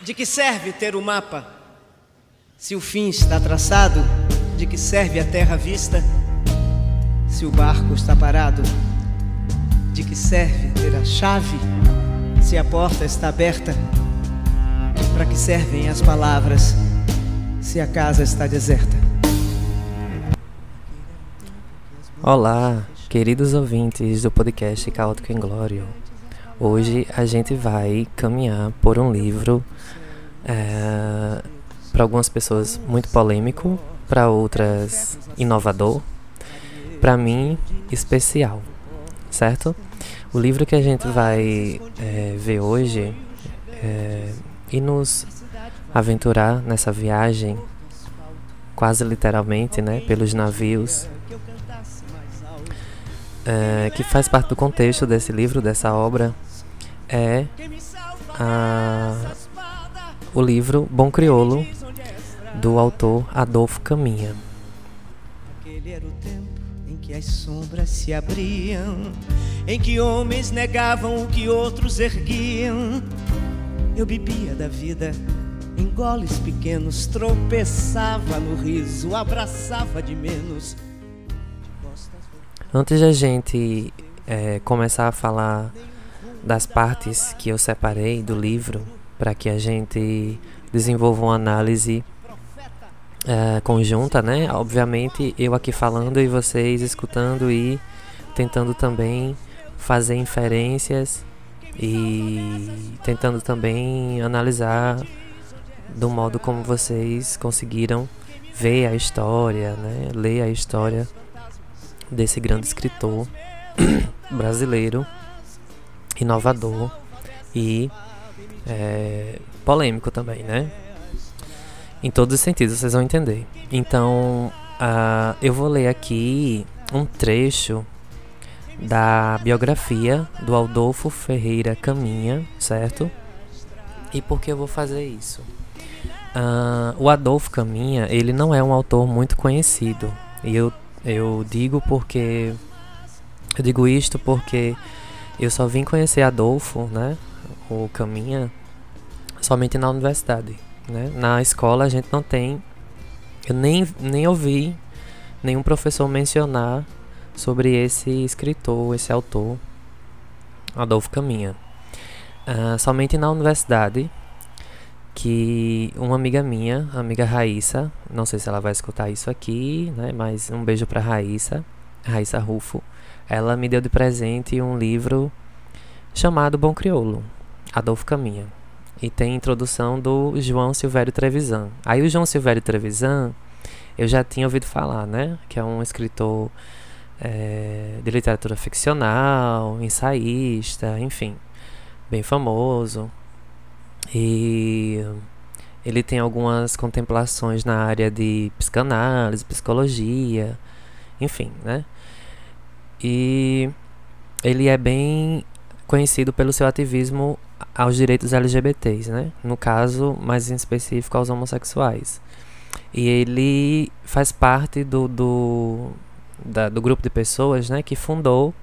De que serve ter o mapa? Se o fim está traçado, de que serve a terra vista? Se o barco está parado, de que serve ter a chave? Se a porta está aberta, para que servem as palavras? Se a casa está deserta. Olá, queridos ouvintes do podcast Caótico Inglório. Hoje a gente vai caminhar por um livro é, para algumas pessoas muito polêmico, para outras inovador, para mim especial, certo? O livro que a gente vai é, ver hoje é, e nos aventurar nessa viagem, quase literalmente, né, pelos navios é, que faz parte do contexto desse livro, dessa obra, é a, o livro Bom Criolo, do autor Adolfo Caminha. Aquele era o tempo em que as sombras se abriam, em que homens negavam o que outros erguiam. Eu bebia da vida em goles pequenos, tropeçava no riso, abraçava de menos. Antes da gente é, começar a falar das partes que eu separei do livro para que a gente desenvolva uma análise é, conjunta, né? Obviamente eu aqui falando e vocês escutando e tentando também fazer inferências e tentando também analisar do modo como vocês conseguiram ver a história, né? Ler a história desse grande escritor brasileiro inovador e é, polêmico também, né? Em todos os sentidos, vocês vão entender. Então, uh, eu vou ler aqui um trecho da biografia do Adolfo Ferreira Caminha, certo? E por que eu vou fazer isso? Uh, o Adolfo Caminha, ele não é um autor muito conhecido. E eu, eu digo porque. Eu digo isto porque eu só vim conhecer Adolfo, né? O Caminha, somente na universidade. Né? Na escola a gente não tem. Eu nem, nem ouvi nenhum professor mencionar sobre esse escritor, esse autor, Adolfo Caminha. Uh, somente na universidade que uma amiga minha, amiga Raíssa, não sei se ela vai escutar isso aqui, né? Mas um beijo para Raíssa, Raíssa Rufo ela me deu de presente um livro chamado Bom Crioulo, Adolfo Caminha. E tem introdução do João Silvério Trevisan. Aí o João Silvério Trevisan, eu já tinha ouvido falar, né? Que é um escritor é, de literatura ficcional, ensaísta, enfim, bem famoso. E ele tem algumas contemplações na área de psicanálise, psicologia, enfim, né? E ele é bem conhecido pelo seu ativismo aos direitos LGBTs, né? No caso, mais em específico, aos homossexuais. E ele faz parte do, do, da, do grupo de pessoas né, que fundou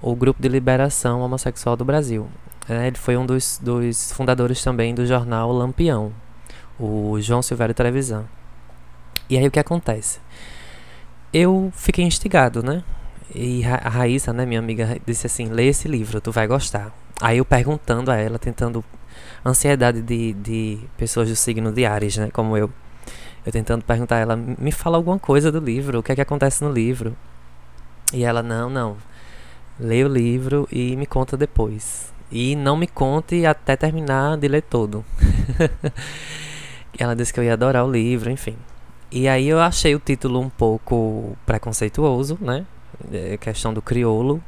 o Grupo de Liberação Homossexual do Brasil. É, ele foi um dos, dos fundadores também do jornal Lampião, o João Silvério Televisão. E aí o que acontece? Eu fiquei instigado, né? E a Raíssa, né, minha amiga, disse assim: lê esse livro, tu vai gostar. Aí eu perguntando a ela, tentando. Ansiedade de, de pessoas do signo de Ares, né, como eu. Eu tentando perguntar a ela: me fala alguma coisa do livro, o que é que acontece no livro? E ela: não, não. Lê o livro e me conta depois. E não me conte até terminar de ler todo. ela disse que eu ia adorar o livro, enfim. E aí eu achei o título um pouco preconceituoso, né? É, questão do crioulo.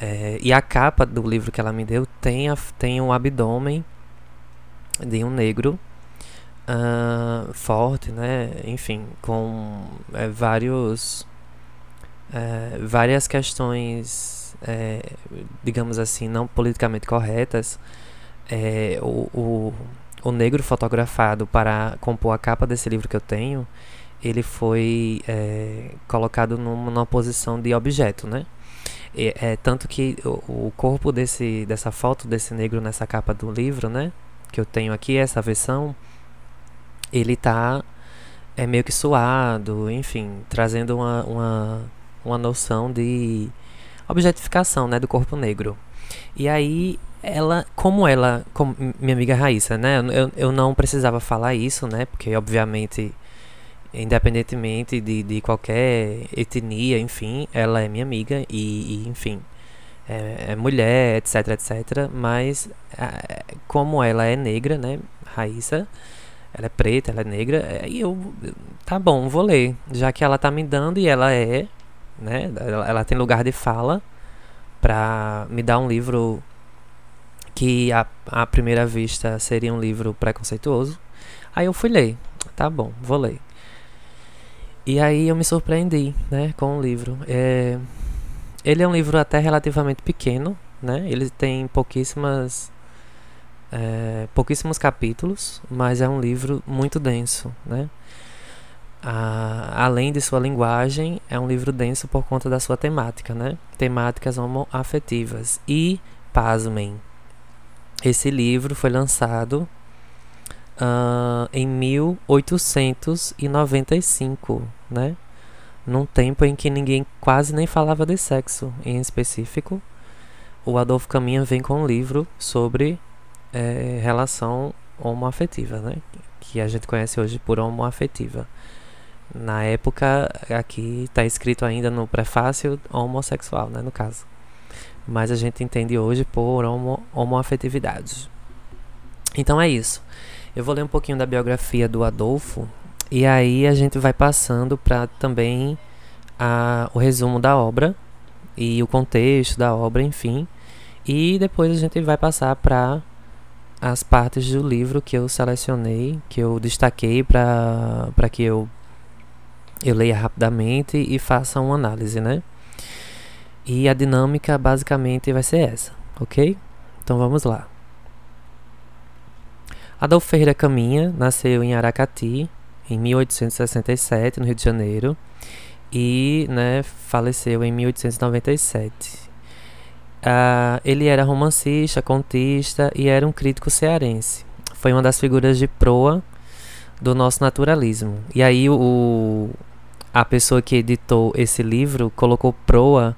É, e a capa do livro que ela me deu tem, a, tem um abdômen de um negro uh, forte, né? Enfim, com é, vários é, várias questões, é, digamos assim, não politicamente corretas. É, o, o, o negro fotografado para compor a capa desse livro que eu tenho ele foi é, colocado numa, posição de objeto, né? E, é, tanto que o, o, corpo desse, dessa foto desse negro nessa capa do livro, né? que eu tenho aqui, essa versão, ele tá é meio que suado, enfim, trazendo uma, uma, uma noção de objetificação, né, do corpo negro. E aí ela, como ela, como minha amiga Raíssa, né, eu, eu não precisava falar isso, né, porque obviamente independentemente de, de qualquer etnia, enfim, ela é minha amiga e, e enfim, é, é, mulher, etc, etc. Mas como ela é negra, né, Raíssa, ela é preta, ela é negra, e eu, tá bom, vou ler, já que ela tá me dando e ela é, né, ela, ela tem lugar de fala para me dar um livro que à, à primeira vista seria um livro preconceituoso. Aí eu fui ler, tá bom, vou ler. E aí eu me surpreendi, né, com o livro. É, ele é um livro até relativamente pequeno, né? Ele tem pouquíssimas é, pouquíssimos capítulos, mas é um livro muito denso, né? além de sua linguagem, é um livro denso por conta da sua temática, né? Temáticas homoafetivas. E, pasmem, esse livro foi lançado uh, em 1895, né? Num tempo em que ninguém quase nem falava de sexo em específico. O Adolfo Caminha vem com um livro sobre é, relação homoafetiva, né? Que a gente conhece hoje por homoafetiva. Na época, aqui está escrito ainda no prefácio homossexual, né? No caso. Mas a gente entende hoje por homo, homoafetividade. Então é isso. Eu vou ler um pouquinho da biografia do Adolfo e aí a gente vai passando para também a, o resumo da obra e o contexto da obra, enfim. E depois a gente vai passar para as partes do livro que eu selecionei, que eu destaquei para que eu, eu leia rapidamente e faça uma análise, né? E a dinâmica basicamente vai ser essa, ok? Então vamos lá. Adolfo Ferreira Caminha nasceu em Aracati em 1867, no Rio de Janeiro, e né, faleceu em 1897. Uh, ah, ele era romancista, contista e era um crítico cearense. Foi uma das figuras de proa do nosso naturalismo. E aí o, a pessoa que editou esse livro colocou proa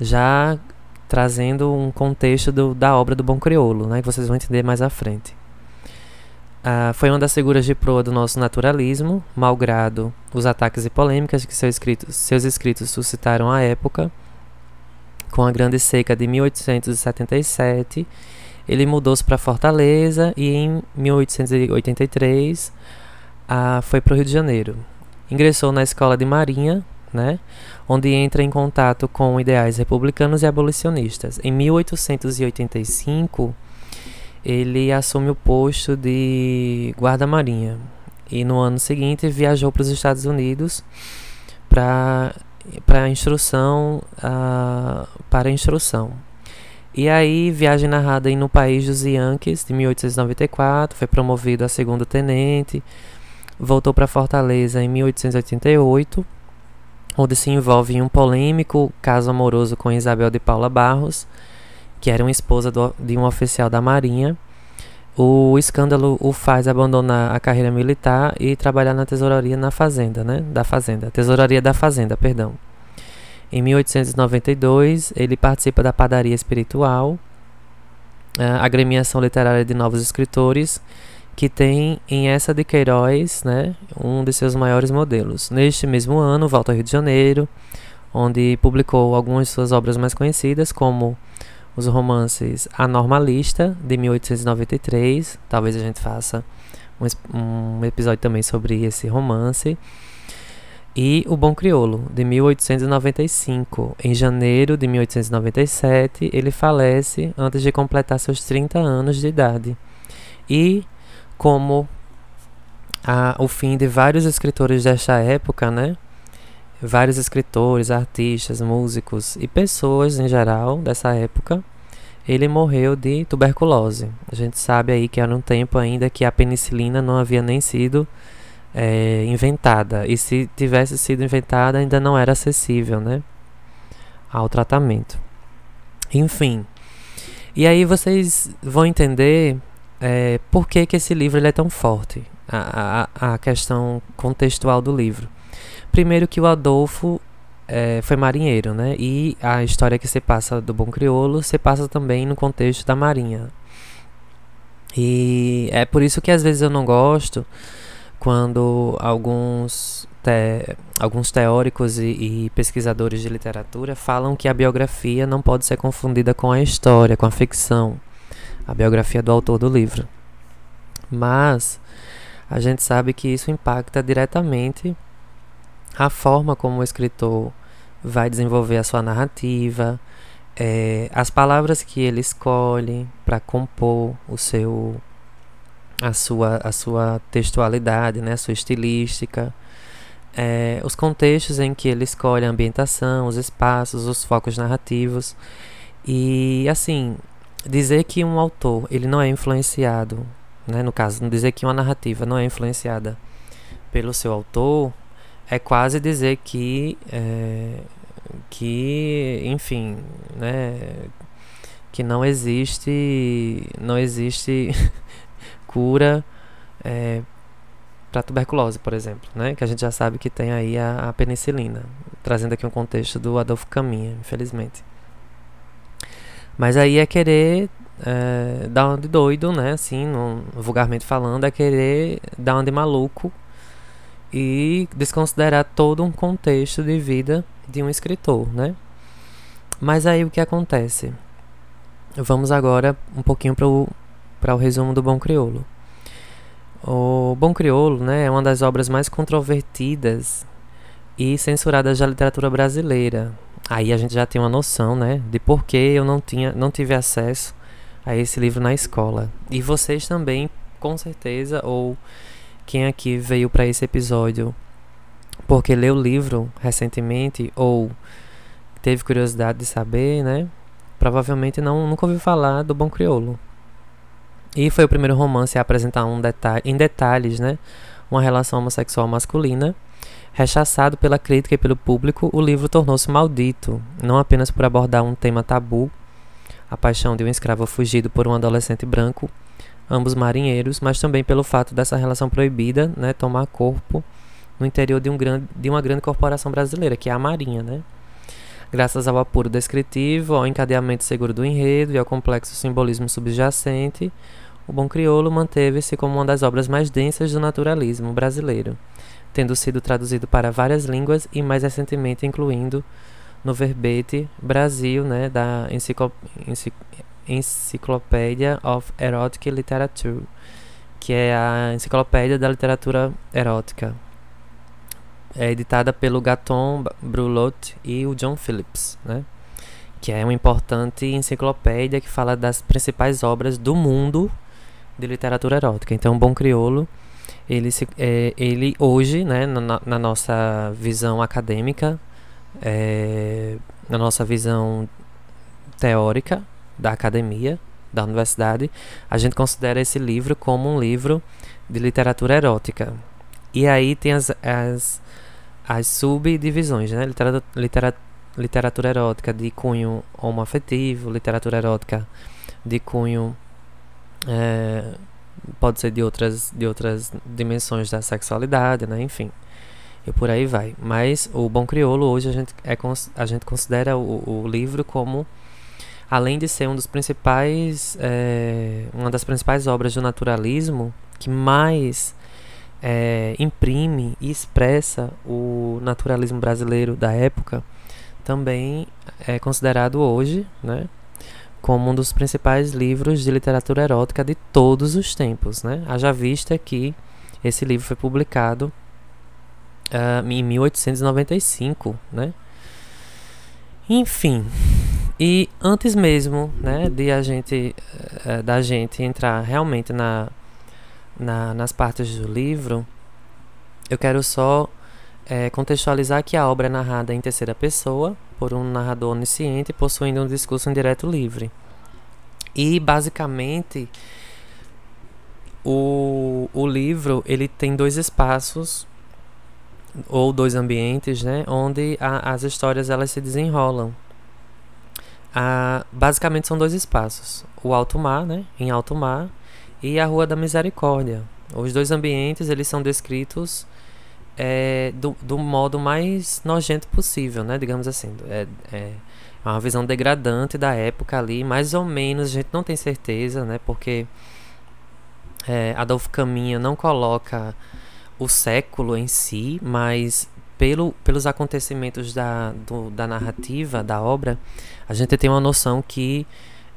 já trazendo um contexto do, da obra do Bom Crioulo, né, que vocês vão entender mais à frente. Uh, foi uma das figuras de proa do nosso naturalismo, malgrado os ataques e polêmicas que seu escrito, seus escritos suscitaram à época. Com a Grande Seca de 1877, ele mudou-se para Fortaleza e em 1883 uh, foi para o Rio de Janeiro. Ingressou na Escola de Marinha, né, onde entra em contato com ideais republicanos e abolicionistas. Em 1885 ele assume o posto de guarda-marinha. E no ano seguinte viajou para os Estados Unidos para para instrução uh, para instrução. E aí viagem narrada No País dos Yankees de 1894 foi promovido a segundo tenente voltou para Fortaleza em 1888 onde se envolve em um polêmico caso amoroso com Isabel de Paula Barros que era uma esposa do, de um oficial da Marinha. O escândalo o faz abandonar a carreira militar e trabalhar na tesouraria na fazenda, né? Da fazenda, tesouraria da fazenda, perdão. Em 1892, ele participa da padaria espiritual, a agremiação literária de novos escritores, que tem em essa de Queiroz, né, um de seus maiores modelos. Neste mesmo ano, volta ao Rio de Janeiro, onde publicou algumas de suas obras mais conhecidas, como os romances A Normalista, de 1893. Talvez a gente faça um, um episódio também sobre esse romance. E O Bom Criolo, de 1895. Em janeiro de 1897, ele falece antes de completar seus 30 anos de idade. E, como a, o fim de vários escritores desta época, né? Vários escritores, artistas, músicos e pessoas em geral dessa época, ele morreu de tuberculose. A gente sabe aí que era um tempo ainda que a penicilina não havia nem sido é, inventada. E se tivesse sido inventada, ainda não era acessível né, ao tratamento. Enfim. E aí vocês vão entender é, por que, que esse livro é tão forte, a, a, a questão contextual do livro. Primeiro que o Adolfo é, foi marinheiro, né? E a história que se passa do Bom Criolo se passa também no contexto da marinha. E é por isso que às vezes eu não gosto quando alguns, te, alguns teóricos e, e, pesquisadores de literatura falam que a biografia não pode ser confundida com a história, com a ficção, a biografia do autor do livro. Mas a gente sabe que isso impacta diretamente a forma como o escritor vai desenvolver a sua narrativa, é, as palavras que ele escolhe para compor o seu a sua a sua textualidade, né, a sua estilística, é, os contextos em que ele escolhe a ambientação, os espaços, os focos narrativos. E assim dizer que um autor ele não é influenciado, né, no caso dizer que uma narrativa não é influenciada pelo seu autor é quase dizer que é, que, enfim, né, que não existe, não existe cura é, para tuberculose, por exemplo, né, que a gente já sabe que tem aí a, a penicilina, trazendo aqui um contexto do Adolfo Caminha, infelizmente. Mas aí é querer é, dar uma de doido, né, assim, no, vulgarmente falando, é querer dar uma de maluco e desconsiderar todo um contexto de vida de um escritor, né? Mas aí o que acontece? Vamos agora um pouquinho para o, resumo do Bom Criolo. O Bom Criolo né, é uma das obras mais controvertidas e censuradas da literatura brasileira. Aí a gente já tem uma noção né, de por que eu não, tinha, não tive acesso a esse livro na escola. E vocês também, com certeza, ou quem aqui veio para esse episódio porque leu o livro recentemente ou teve curiosidade de saber, né? Provavelmente não nunca ouviu falar do Bom Criolo. E foi o primeiro romance a apresentar um detalhe, em detalhes, né, uma relação homossexual masculina. Rechaçado pela crítica e pelo público, o livro tornou-se maldito, não apenas por abordar um tema tabu, a paixão de um escravo fugido por um adolescente branco, ambos marinheiros, mas também pelo fato dessa relação proibida, né, tomar corpo no interior de, um grande, de uma grande corporação brasileira, que é a Marinha, né? Graças ao apuro descritivo, ao encadeamento seguro do enredo e ao complexo simbolismo subjacente, o Bom Criolo manteve-se como uma das obras mais densas do naturalismo brasileiro, tendo sido traduzido para várias línguas e mais recentemente incluindo no verbete Brasil, né, da Enciclo Encyclopedia of Erotic Literature, que é a enciclopédia da literatura erótica, é editada pelo Gaton Brulot e o John Phillips, né? que é uma importante enciclopédia que fala das principais obras do mundo de literatura erótica. Então, Bom Criolo, ele, se, é, ele hoje, né, na, na nossa visão acadêmica, é, na nossa visão teórica da academia, da universidade, a gente considera esse livro como um livro de literatura erótica. E aí tem as, as as subdivisões, né? Literatura, literatura, literatura erótica de cunho homoafetivo, literatura erótica de cunho é, pode ser de outras, de outras dimensões da sexualidade, né? Enfim, e por aí vai. Mas o Bom Criolo hoje a gente, é, a gente considera o, o livro como além de ser um dos principais é, uma das principais obras do naturalismo que mais é, imprime e expressa o naturalismo brasileiro da época, também é considerado hoje, né, como um dos principais livros de literatura erótica de todos os tempos, né? Haja vista que esse livro foi publicado uh, em 1895, né? Enfim, e antes mesmo, né, de a gente, uh, da gente entrar realmente na na, nas partes do livro, eu quero só é, contextualizar que a obra é narrada em terceira pessoa, por um narrador onisciente, possuindo um discurso indireto livre. E, basicamente, o, o livro ele tem dois espaços ou dois ambientes, né, onde a, as histórias elas se desenrolam. A, basicamente são dois espaços: o alto mar, né, em alto mar, e a Rua da Misericórdia. Os dois ambientes eles são descritos é, do, do modo mais nojento possível, né? Digamos assim. É, é uma visão degradante da época ali, mais ou menos, a gente não tem certeza, né? Porque é, Adolfo Caminha não coloca o século em si, mas pelo, pelos acontecimentos da, do, da narrativa, da obra, a gente tem uma noção que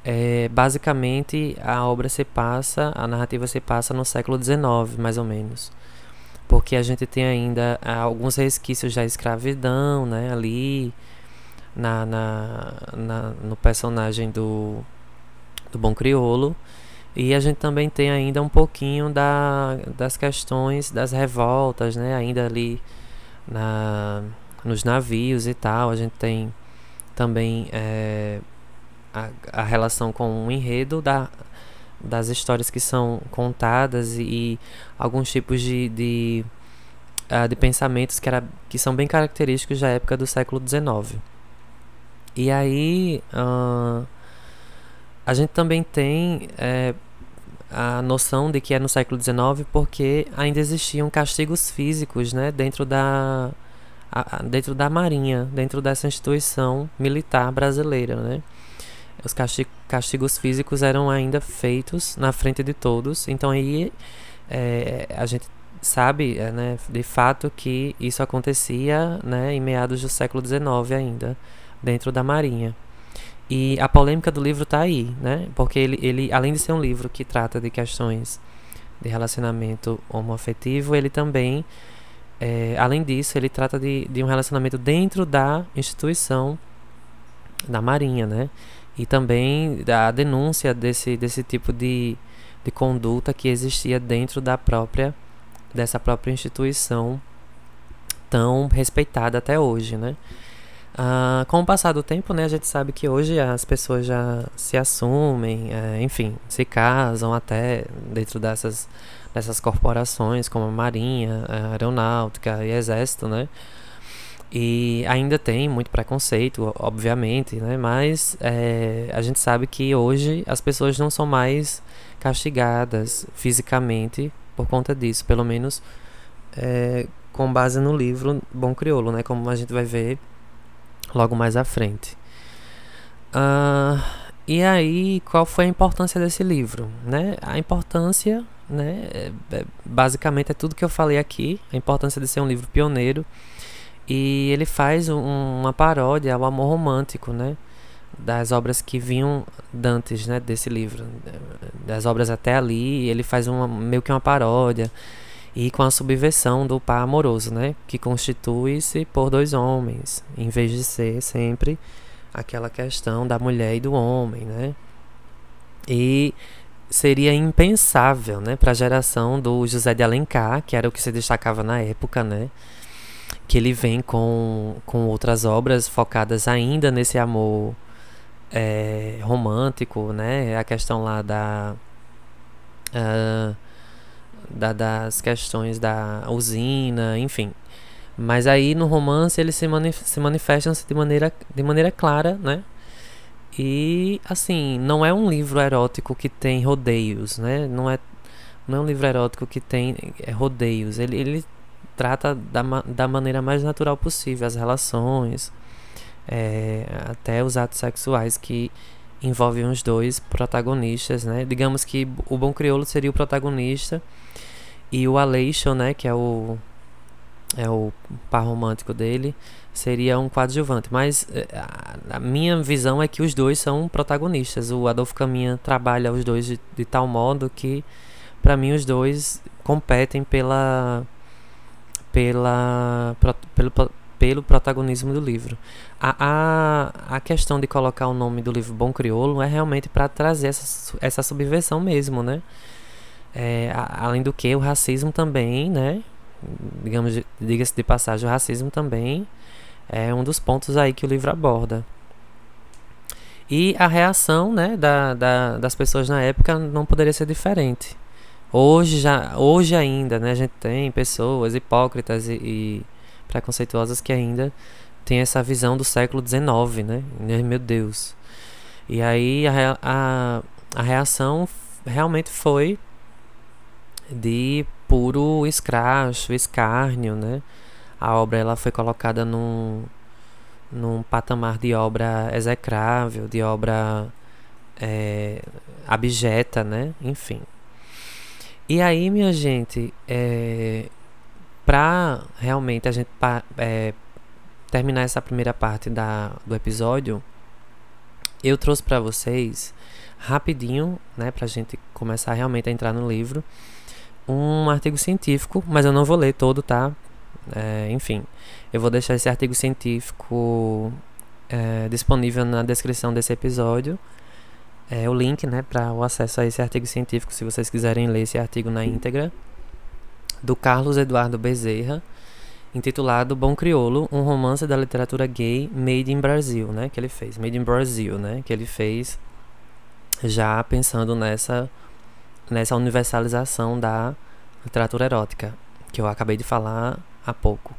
é, basicamente a obra se passa, a narrativa se passa no século XIX, mais ou menos. Porque a gente tem ainda alguns resquícios da escravidão, né, ali na, na, na no personagem do, do Bom Criolo. E a gente também tem ainda um pouquinho da, das questões das revoltas, né? Ainda ali na, nos navios e tal. A gente tem também é, a, a relação com o enredo da, das histórias que são contadas e, e alguns tipos de, de, uh, de pensamentos que, era, que são bem característicos da época do século XIX. E aí uh, a gente também tem é, a noção de que é no século XIX porque ainda existiam castigos físicos né, dentro, da, a, dentro da Marinha, dentro dessa instituição militar brasileira. Né? Os castigos físicos eram ainda feitos na frente de todos, então aí é, a gente sabe é, né, de fato que isso acontecia né, em meados do século XIX ainda dentro da Marinha. E a polêmica do livro está aí, né? Porque ele, ele, além de ser um livro que trata de questões de relacionamento homoafetivo, ele também, é, além disso, ele trata de, de um relacionamento dentro da instituição da Marinha, né? E também da denúncia desse, desse tipo de, de conduta que existia dentro da própria dessa própria instituição tão respeitada até hoje, né? Ah, com o passar do tempo, né, a gente sabe que hoje as pessoas já se assumem, é, enfim, se casam até dentro dessas, dessas corporações como a Marinha, a Aeronáutica e Exército, né? E ainda tem muito preconceito, obviamente, né? Mas é, a gente sabe que hoje as pessoas não são mais castigadas fisicamente por conta disso, pelo menos é, com base no livro Bom Crioulo, né? Como a gente vai ver logo mais à frente. Uh, e aí, qual foi a importância desse livro? Né? A importância, né, é, é, basicamente, é tudo que eu falei aqui: a importância de ser um livro pioneiro. E ele faz um, uma paródia ao amor romântico, né? Das obras que vinham dantes, né? Desse livro. Das obras até ali, ele faz uma, meio que uma paródia e com a subversão do par amoroso, né, que constitui-se por dois homens, em vez de ser sempre aquela questão da mulher e do homem, né? E seria impensável, né, para a geração do José de Alencar, que era o que se destacava na época, né? Que ele vem com, com outras obras focadas ainda nesse amor é, romântico, né? A questão lá da uh, da, das questões da usina, enfim. Mas aí no romance eles se, manif se manifestam de maneira, de maneira clara, né? E assim, não é um livro erótico que tem rodeios, né? Não é, não é um livro erótico que tem é, rodeios. Ele, ele trata da, da maneira mais natural possível as relações, é, até os atos sexuais que envolvem os dois protagonistas, né? Digamos que o Bom Crioulo seria o protagonista e o Aleixo, né, que é o é o par romântico dele, seria um coadjuvante. Mas eh, a, a, minha visão é que os dois são protagonistas. O Adolfo Caminha trabalha os dois de, de tal modo que, para mim, os dois competem pela, pela, pro, pelo, pelo protagonismo do livro. A, a, a questão de colocar o nome do livro Bom Crioulo é realmente para trazer essa, essa subversão mesmo, né? É, a, além do que, o racismo também, né? Digamos, diga-se de passagem, o racismo também é um dos pontos aí que o livro aborda. E a reação né, da, da, das pessoas na época não poderia ser diferente. Hoje, já, hoje ainda, né, a gente tem pessoas hipócritas e, e preconceituosas que ainda têm essa visão do século XIX, né? Meu Deus. E aí a, a, a reação realmente foi de puro escracho, escárnio, né? A obra ela foi colocada num, num patamar de obra execrável, de obra é, abjeta, né? Enfim. E aí, minha gente, é, para realmente a gente é, terminar essa primeira parte da, do episódio, eu trouxe para vocês rapidinho, né, pra gente começar realmente a entrar no livro, um artigo científico, mas eu não vou ler todo, tá? É, enfim, eu vou deixar esse artigo científico é, disponível na descrição desse episódio. É, o link, né, para o acesso a esse artigo científico, se vocês quiserem ler esse artigo na íntegra, do Carlos Eduardo Bezerra, intitulado Bom Criolo, um romance da literatura gay made in Brasil, né, que ele fez, made in Brazil, né, que ele fez já pensando nessa nessa universalização da literatura erótica, que eu acabei de falar há pouco.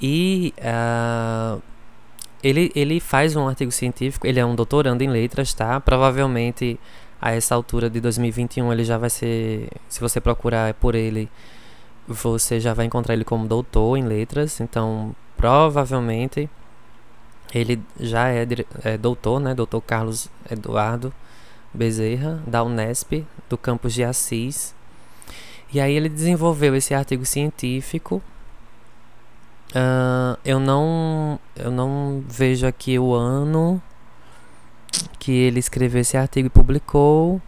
E uh, ele, ele faz um artigo científico, ele é um doutorando em letras, tá? Provavelmente a essa altura de 2021 ele já vai ser, se você procurar por ele, você já vai encontrar ele como doutor em letras, então provavelmente ele já é, é doutor, né? Doutor Carlos Eduardo Bezerra, da Unesp, do campus de Assis. E aí ele desenvolveu esse artigo científico. Uh, eu não eu não vejo aqui o ano que ele escreveu esse artigo e publicou,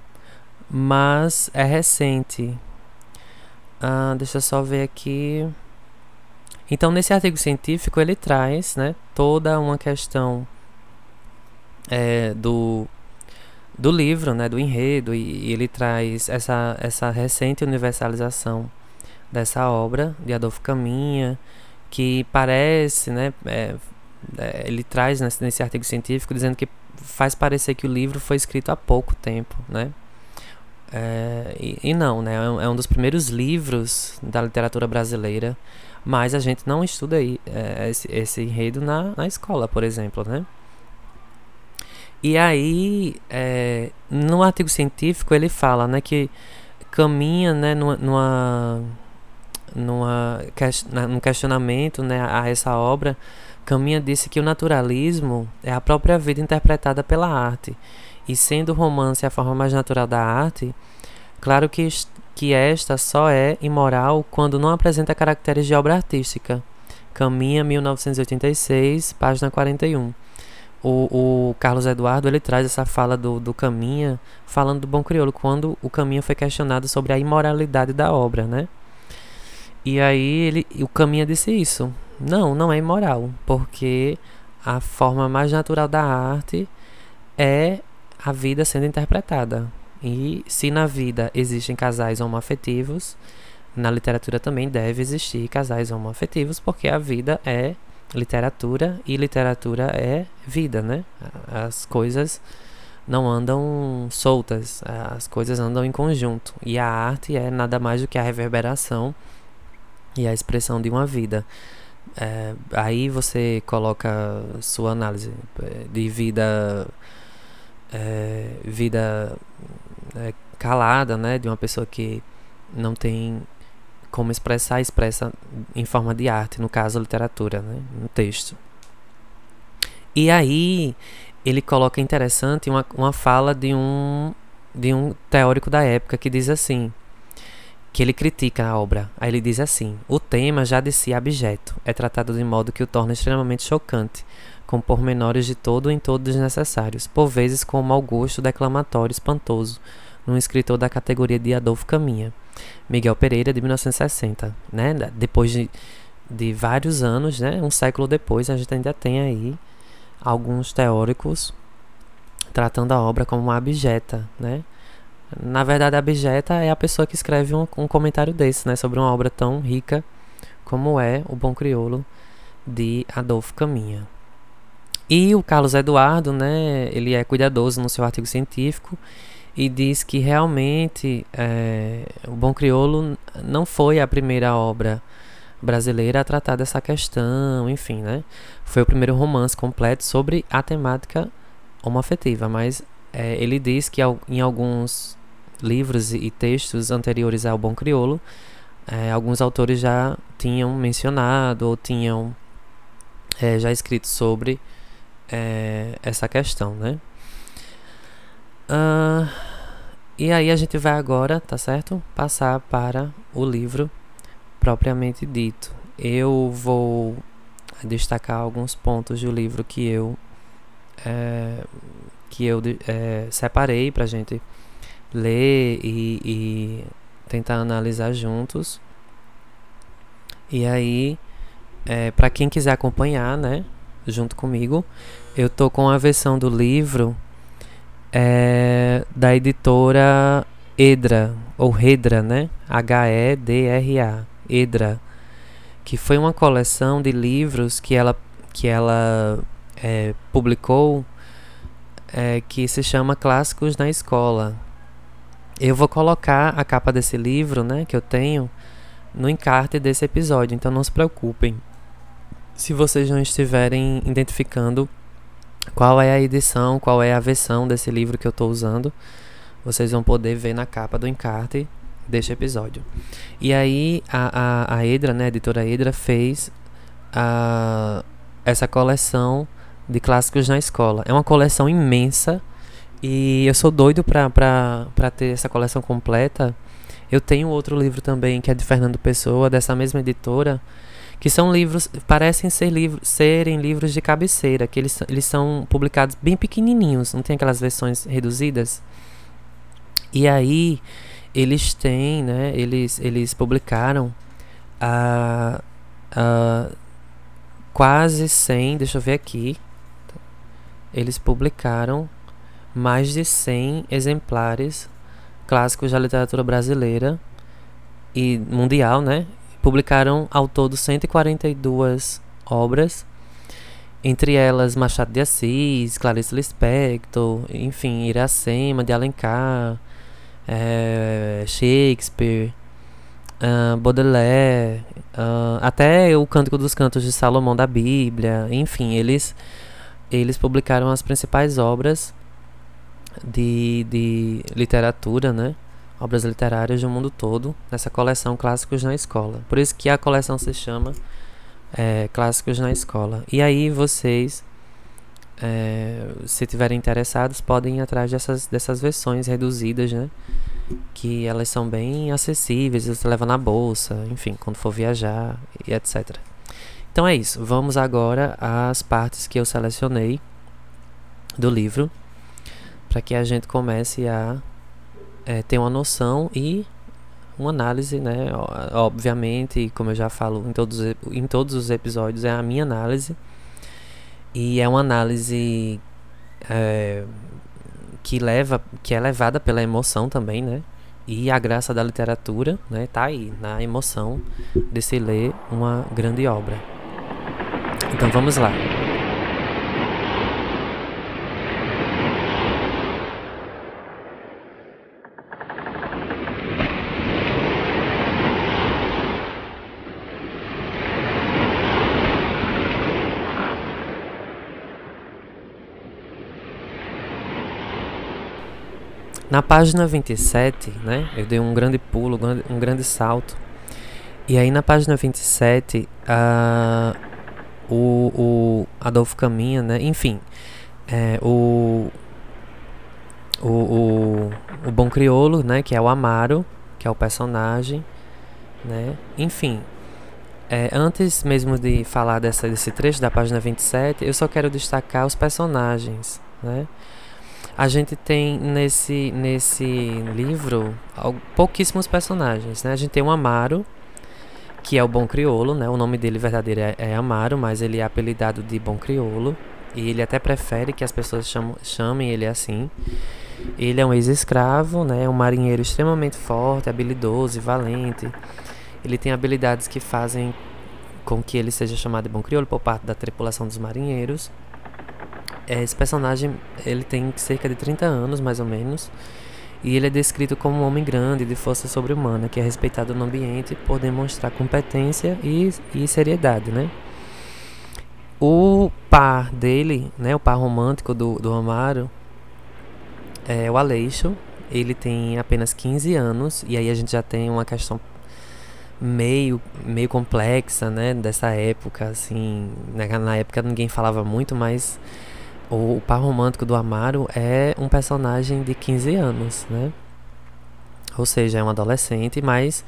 mas é recente. Uh, deixa eu só ver aqui. Então, nesse artigo científico, ele traz né, toda uma questão é, do do livro, né, do enredo, e, e ele traz essa, essa recente universalização dessa obra de Adolfo Caminha, que parece, né, é, é, ele traz nesse, nesse artigo científico dizendo que faz parecer que o livro foi escrito há pouco tempo, né? É, e, e, não, né? É um, é um, dos primeiros livros da literatura brasileira, mas a gente não estuda aí, é, esse, esse enredo na, na escola, por exemplo, né? E aí, é, no artigo científico, ele fala né, que caminha né, numa, numa, numa, num questionamento né, a essa obra. Caminha disse que o naturalismo é a própria vida interpretada pela arte. E sendo o romance a forma mais natural da arte, claro que, que esta só é imoral quando não apresenta caracteres de obra artística. Caminha 1986, página 41 o, o Carlos Eduardo ele traz essa fala do, do Caminha falando do Bom Crioulo, quando o Caminha foi questionado sobre a imoralidade da obra, né? E aí ele, o Caminha disse isso. Não, não é imoral, porque a forma mais natural da arte é a vida sendo interpretada. E se na vida existem casais homoafetivos, na literatura também deve existir casais homoafetivos, porque a vida é literatura e literatura é vida, né? As coisas não andam soltas, as coisas andam em conjunto. E a arte é nada mais do que a reverberação e a expressão de uma vida. É, aí você coloca sua análise é, de vida é, vida é, calada, né, de uma pessoa que não tem como expressar, expressa em forma de arte, no caso, literatura, né? no texto. E aí ele coloca interessante uma, uma fala de um, de um teórico da época que diz assim, que ele critica a obra. Aí ele diz assim: o tema já de si é abjeto, é tratado de modo que o torna extremamente chocante, com pormenores de todo em todo desnecessários, por vezes com um mau gosto declamatório espantoso, num escritor da categoria de Adolfo Caminha. Miguel Pereira, de 1960. Né? Depois de, de vários anos, né? um século depois, a gente ainda tem aí alguns teóricos tratando a obra como uma abjeta. Né? Na verdade, a abjeta é a pessoa que escreve um, um comentário desse né? sobre uma obra tão rica como é O Bom Criolo, de Adolfo Caminha. E o Carlos Eduardo, né, ele é cuidadoso no seu artigo científico e diz que realmente é, o Bom Criolo não foi a primeira obra brasileira a tratar dessa questão, enfim, né? Foi o primeiro romance completo sobre a temática homoafetiva, mas é, ele diz que em alguns livros e, textos anteriores ao Bom Criolo, é, alguns autores já tinham mencionado ou tinham é, já escrito sobre é, essa questão, né? Uh, e aí a gente vai agora, tá certo? Passar para o livro propriamente dito. Eu vou destacar alguns pontos do livro que eu é, que eu é, separei para gente ler e, e, tentar analisar juntos. E aí, é, para quem quiser acompanhar, né, junto comigo, eu tô com a versão do livro é, da editora Edra, ou Redra, né? H-E-D-R-A, Edra, que foi uma coleção de livros que ela, que ela é, publicou é, que se chama Clássicos na Escola. Eu vou colocar a capa desse livro, né, que eu tenho, no encarte desse episódio, então não se preocupem. Se vocês não estiverem identificando qual é a edição, qual é a versão desse livro que eu estou usando, vocês vão poder ver na capa do encarte deste episódio. E aí a, a, a Edra, né, a editora Edra, fez a, essa coleção de clássicos na escola. É uma coleção imensa e eu sou doido para ter essa coleção completa. Eu tenho outro livro também que é de Fernando Pessoa, dessa mesma editora, que são livros, parecem ser livros, serem livros de cabeceira, que eles, eles são publicados bem pequenininhos, não tem aquelas versões reduzidas. E aí eles têm, né, eles, eles publicaram a, a quase 100, deixa eu ver aqui, eles publicaram mais de 100 exemplares clássicos da literatura brasileira e mundial, né? Publicaram ao todo 142 obras, entre elas Machado de Assis, Clarice Lispector, enfim, Iracema de Alencar, é, Shakespeare, uh, Baudelaire, uh, até o Cântico dos Cantos de Salomão da Bíblia, enfim, eles, eles publicaram as principais obras de, de literatura, né? Obras literárias do mundo todo nessa coleção Clássicos na Escola. Por isso que a coleção se chama é, Clássicos na Escola. E aí vocês, é, se tiverem interessados, podem ir atrás dessas, dessas versões reduzidas, né? Que elas são bem acessíveis, você leva na bolsa, enfim, quando for viajar e etc. Então é isso. Vamos agora às partes que eu selecionei do livro para que a gente comece a é, ter uma noção e uma análise, né? Obviamente, como eu já falo em todos, em todos os episódios, é a minha análise. E é uma análise é, que leva, que é levada pela emoção também, né? E a graça da literatura, né, tá aí na emoção de se ler uma grande obra. Então vamos lá. Na página 27, né, eu dei um grande pulo, um grande salto. E aí na página 27, uh, o, o Adolfo caminha, né, enfim, é, o, o, o, o Bom Criolo, né, que é o Amaro, que é o personagem, né, enfim. É, antes mesmo de falar dessa, desse trecho da página 27, eu só quero destacar os personagens, né? A gente tem nesse, nesse livro pouquíssimos personagens, né? A gente tem o Amaro, que é o Bom Criolo, né? O nome dele verdadeiro é, é Amaro, mas ele é apelidado de Bom Criolo. E ele até prefere que as pessoas chamem ele assim. Ele é um ex-escravo, né? Um marinheiro extremamente forte, habilidoso e valente. Ele tem habilidades que fazem com que ele seja chamado de Bom Criolo por parte da tripulação dos marinheiros. É, esse personagem ele tem cerca de 30 anos, mais ou menos, e ele é descrito como um homem grande, de força sobre-humana, que é respeitado no ambiente por demonstrar competência e, e seriedade, né? O par dele, né, o par romântico do, do Amaro, é o Aleixo. ele tem apenas 15 anos, e aí a gente já tem uma questão meio, meio complexa, né, dessa época, assim, na, né, na época ninguém falava muito, mas o, par romântico do Amaro é um personagem de 15 anos, né, ou seja, é um adolescente, mas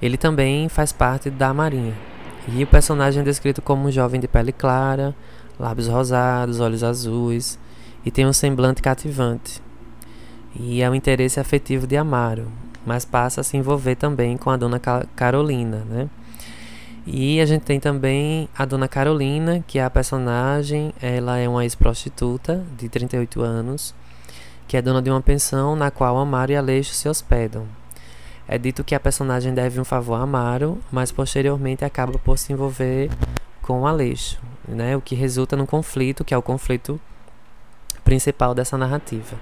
ele também faz parte da Marinha. E o personagem é descrito como um jovem de pele clara, lábios rosados, olhos azuis e tem um semblante cativante. E é o interesse afetivo de Amaro, mas passa a se envolver também com a dona Carolina, né? E a gente tem também a dona Carolina, que é a personagem, ela é uma ex-prostituta de 38 anos, que é dona de uma pensão na qual Amaro e Aleixo se hospedam. É dito que a personagem deve um favor a Amaro, mas posteriormente acaba por se envolver com Aleixo, né? O que resulta num conflito, que é o conflito principal dessa narrativa.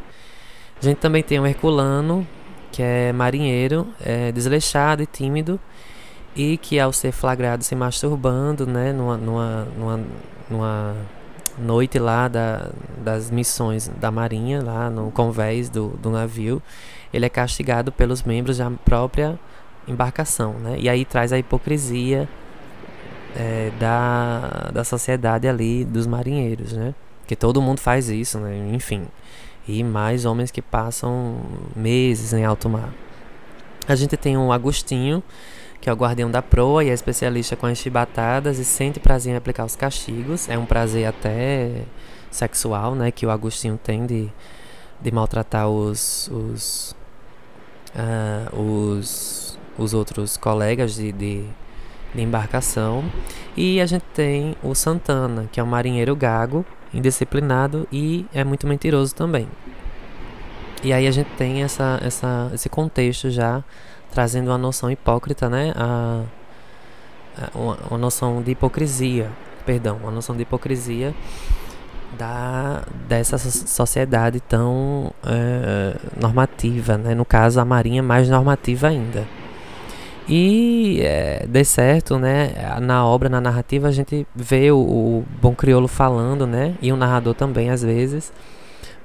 A gente também tem o Herculano, que é marinheiro, é desleixado e tímido, e que ao ser flagrado se masturbando, né, numa, numa, numa, numa noite lá da, das missões da marinha, lá no convés do, do navio, ele é castigado pelos membros da própria embarcação, né, e aí traz a hipocrisia é, da, da sociedade ali dos marinheiros, né, que todo mundo faz isso, né, enfim. E mais homens que passam meses em alto mar. A gente tem o Agostinho, que é o guardião da proa e é especialista com as chibatadas e sente prazer em aplicar os castigos. É um prazer até sexual, né, que o Agostinho tem de, de maltratar os os, uh, os, os outros colegas de, de, de embarcação. E a gente tem o Santana, que é um marinheiro gago, indisciplinado e é muito mentiroso também. E aí a gente tem essa, essa, esse contexto já trazendo uma noção hipócrita, né? A, a uma, uma, noção de hipocrisia, perdão, uma noção de hipocrisia da, dessa sociedade tão é, normativa, né? No caso, a Marinha mais normativa ainda. E é, de certo, né? Na obra, na narrativa, a gente vê o, o bom crioulo falando, né? E o narrador também, às vezes,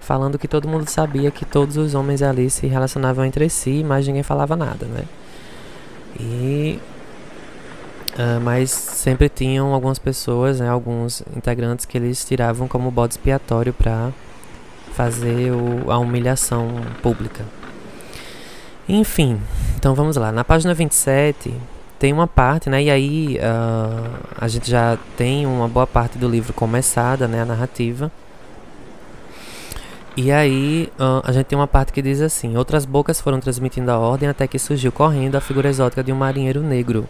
falando que todo mundo sabia que todos os homens ali se relacionavam entre si, mas ninguém falava nada, né? E Uh, mas sempre tinham algumas pessoas, né, alguns integrantes que eles tiravam como bode expiatório para fazer o, a humilhação pública. Enfim, então vamos lá. Na página 27 tem uma parte, né? E aí uh, a gente já tem uma boa parte do livro começada, né? A narrativa. E aí a gente tem uma parte que diz assim: Outras bocas foram transmitindo a ordem até que surgiu correndo a figura exótica de um marinheiro negro,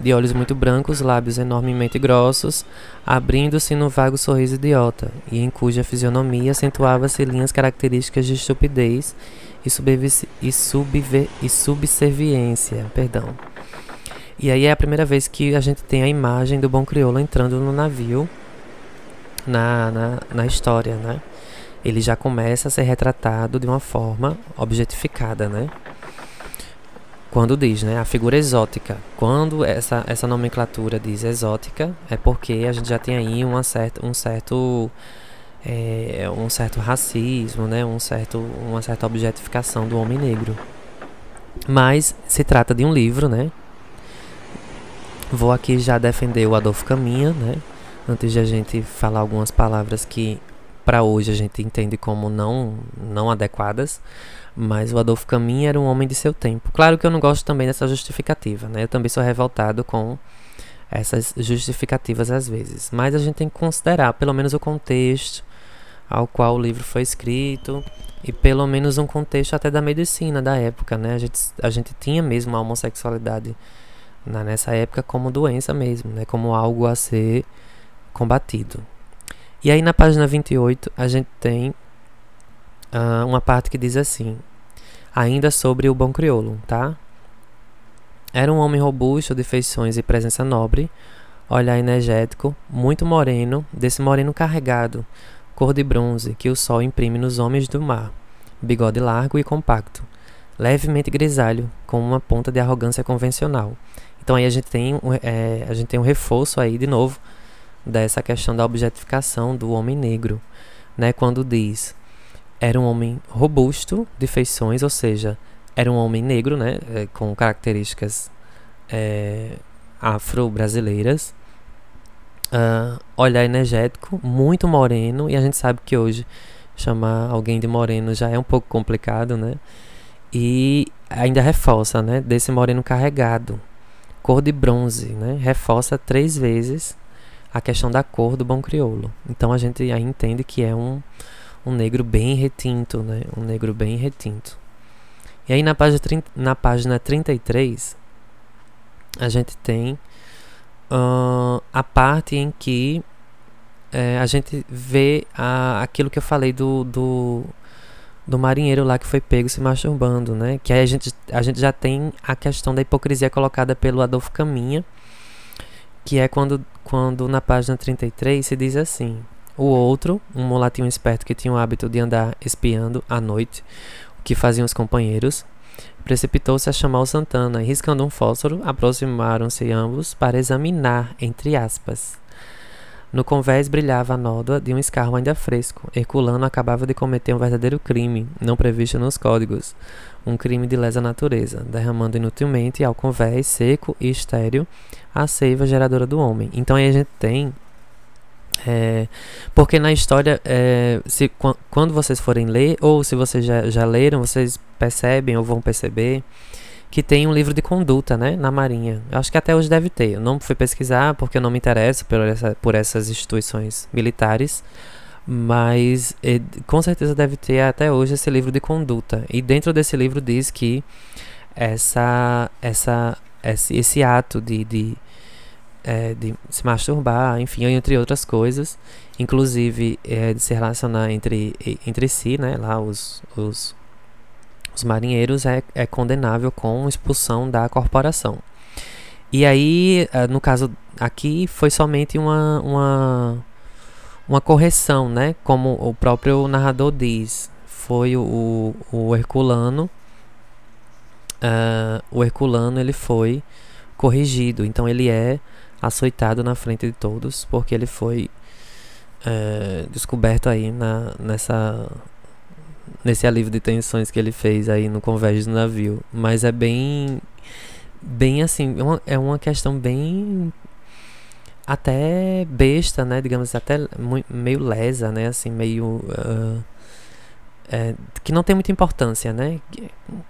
de olhos muito brancos, lábios enormemente grossos, abrindo-se no vago sorriso idiota, e em cuja fisionomia acentuava-se linhas características de estupidez e, subver, e subserviência. Perdão. E aí é a primeira vez que a gente tem a imagem do bom crioulo entrando no navio na, na, na história, né? Ele já começa a ser retratado de uma forma objetificada, né? Quando diz, né, a figura exótica. Quando essa, essa nomenclatura diz exótica, é porque a gente já tem aí uma certa, um certo é, um certo racismo, né, um certo, uma certa objetificação do homem negro. Mas se trata de um livro, né? Vou aqui já defender o Adolfo Caminha, né? Antes de a gente falar algumas palavras que para hoje a gente entende como não não adequadas, mas o Adolfo Caminha era um homem de seu tempo. Claro que eu não gosto também dessa justificativa, né? Eu também sou revoltado com essas justificativas às vezes, mas a gente tem que considerar pelo menos o contexto, ao qual o livro foi escrito e pelo menos um contexto até da medicina da época, né? A gente, a gente tinha mesmo a homossexualidade na, nessa época como doença mesmo, né? Como algo a ser combatido. E aí na página 28 a gente tem uh, uma parte que diz assim, ainda sobre o bom crioulo, tá? Era um homem robusto, de feições e presença nobre, olhar energético, muito moreno, desse moreno carregado, cor de bronze que o sol imprime nos homens do mar, bigode largo e compacto, levemente grisalho, com uma ponta de arrogância convencional. Então aí a gente tem, é, a gente tem um reforço aí de novo dessa questão da objetificação do homem negro, né? Quando diz era um homem robusto de feições, ou seja, era um homem negro, né, é, com características é, afro-brasileiras. Uh, olhar energético, muito moreno, e a gente sabe que hoje chamar alguém de moreno já é um pouco complicado, né? E ainda reforça, né? Desse moreno carregado, cor de bronze, né? Reforça três vezes a questão da cor do bom crioulo. Então a gente aí entende que é um, um negro bem retinto, né? Um negro bem retinto. E aí na página, na página 33, a gente tem uh, a parte em que é, a gente vê a, aquilo que eu falei do, do, do marinheiro lá que foi pego se masturbando, né? Que aí a gente, a gente já tem a questão da hipocrisia colocada pelo Adolfo Caminha, que é quando, quando na página 33 se diz assim: O outro, um mulatinho esperto que tinha o hábito de andar espiando à noite o que faziam os companheiros, precipitou-se a chamar o Santana e, riscando um fósforo, aproximaram-se ambos para examinar, entre aspas, no convés brilhava a nódoa de um escarro ainda fresco. Herculano acabava de cometer um verdadeiro crime, não previsto nos códigos. Um crime de lesa natureza, derramando inutilmente ao convés seco e estéril a seiva geradora do homem. Então aí a gente tem é, porque na história, é, se, quando vocês forem ler, ou se vocês já, já leram, vocês percebem ou vão perceber que tem um livro de conduta, né, na Marinha. Eu acho que até hoje deve ter. Eu não fui pesquisar porque eu não me interesso por, essa, por essas instituições militares, mas com certeza deve ter até hoje esse livro de conduta. E dentro desse livro diz que essa, essa, esse, esse ato de, de, é, de se masturbar, enfim, entre outras coisas, inclusive é, de se relacionar entre, entre si, né, lá os, os os marinheiros é, é condenável com expulsão da corporação. E aí, eh, no caso aqui, foi somente uma, uma, uma correção, né? Como o próprio narrador diz. Foi o, o Herculano. Uh, o Herculano ele foi corrigido. Então ele é açoitado na frente de todos, porque ele foi uh, descoberto aí na, nessa nesse alívio de tensões que ele fez aí no convés do navio. Mas é bem. Bem assim, é uma, é uma questão bem. Até besta, né? Digamos até meio lesa, né? Assim, meio. Uh, é, que não tem muita importância, né?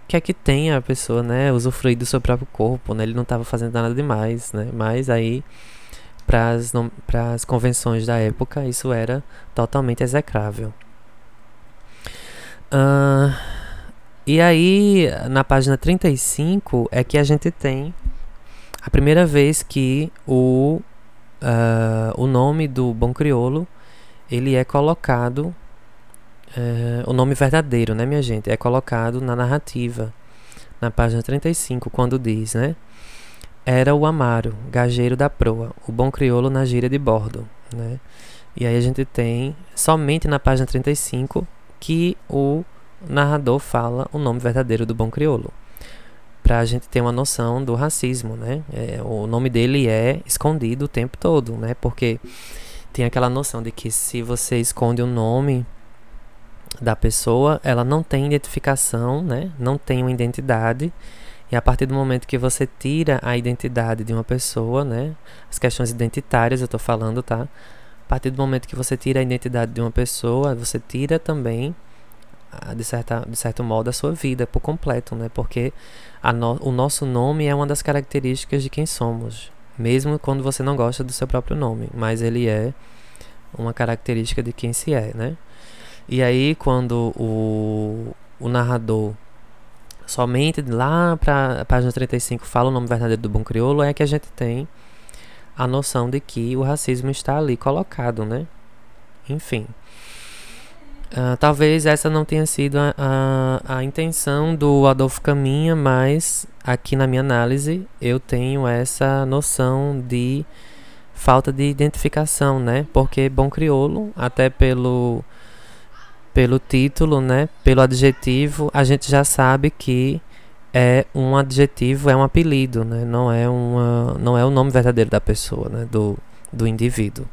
Que é que tem a pessoa, né? Usufruir do seu próprio corpo, né? Ele não estava fazendo nada demais, né? Mas aí, para as convenções da época, isso era totalmente execrável. Uh, e aí, na página 35, é que a gente tem a primeira vez que o, uh, o nome do Bom Criolo ele é colocado, uh, o nome verdadeiro, né, minha gente? É colocado na narrativa, na página 35, quando diz, né? Era o Amaro, gageiro da proa, o bom crioulo na gíria de bordo, né? E aí a gente tem, somente na página 35, que o narrador fala o nome verdadeiro do bom crioulo. Pra gente ter uma noção do racismo, né? É, o nome dele é escondido o tempo todo, né? Porque tem aquela noção de que se você esconde o nome da pessoa, ela não tem identificação, né? Não tem uma identidade. E a partir do momento que você tira a identidade de uma pessoa, né? As questões identitárias eu tô falando, tá? A partir do momento que você tira a identidade de uma pessoa, você tira também de, certa, de certo modo, a sua vida por completo, né? Porque no, o nosso nome é uma das características de quem somos, mesmo quando você não gosta do seu próprio nome, mas ele é uma característica de quem se é, né? E aí, quando o, o narrador somente lá para a página 35 fala o nome verdadeiro do bom crioulo, é que a gente tem a noção de que o racismo está ali colocado, né? Enfim. Uh, talvez essa não tenha sido a, a, a, intenção do Adolfo Caminha, mas aqui na minha análise eu tenho essa noção de falta de identificação, né? Porque bom crioulo, até pelo pelo título, né? Pelo adjetivo, a gente já sabe que é um adjetivo, é um apelido, né? Não é uma, não é o nome verdadeiro da pessoa, né? Do do indivíduo.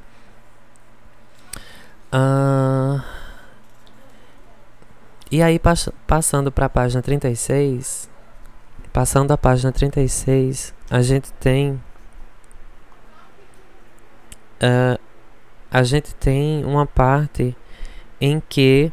Uh, E aí, pass passando para a página 36, passando a página 36, a gente tem. Uh, a gente tem uma parte em que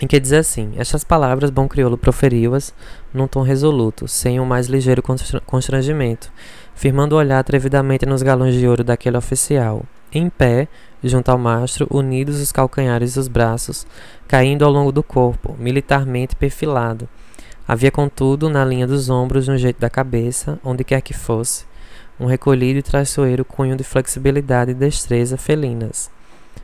em que diz assim: Estas palavras Bom Crioulo proferiu-as num tom resoluto, sem o mais ligeiro constrangimento, firmando o olhar atrevidamente nos galões de ouro daquele oficial. Em pé, junto ao mastro, unidos os calcanhares e os braços, caindo ao longo do corpo, militarmente perfilado. Havia, contudo, na linha dos ombros, no jeito da cabeça, onde quer que fosse, um recolhido e traiçoeiro cunho de flexibilidade e destreza felinas.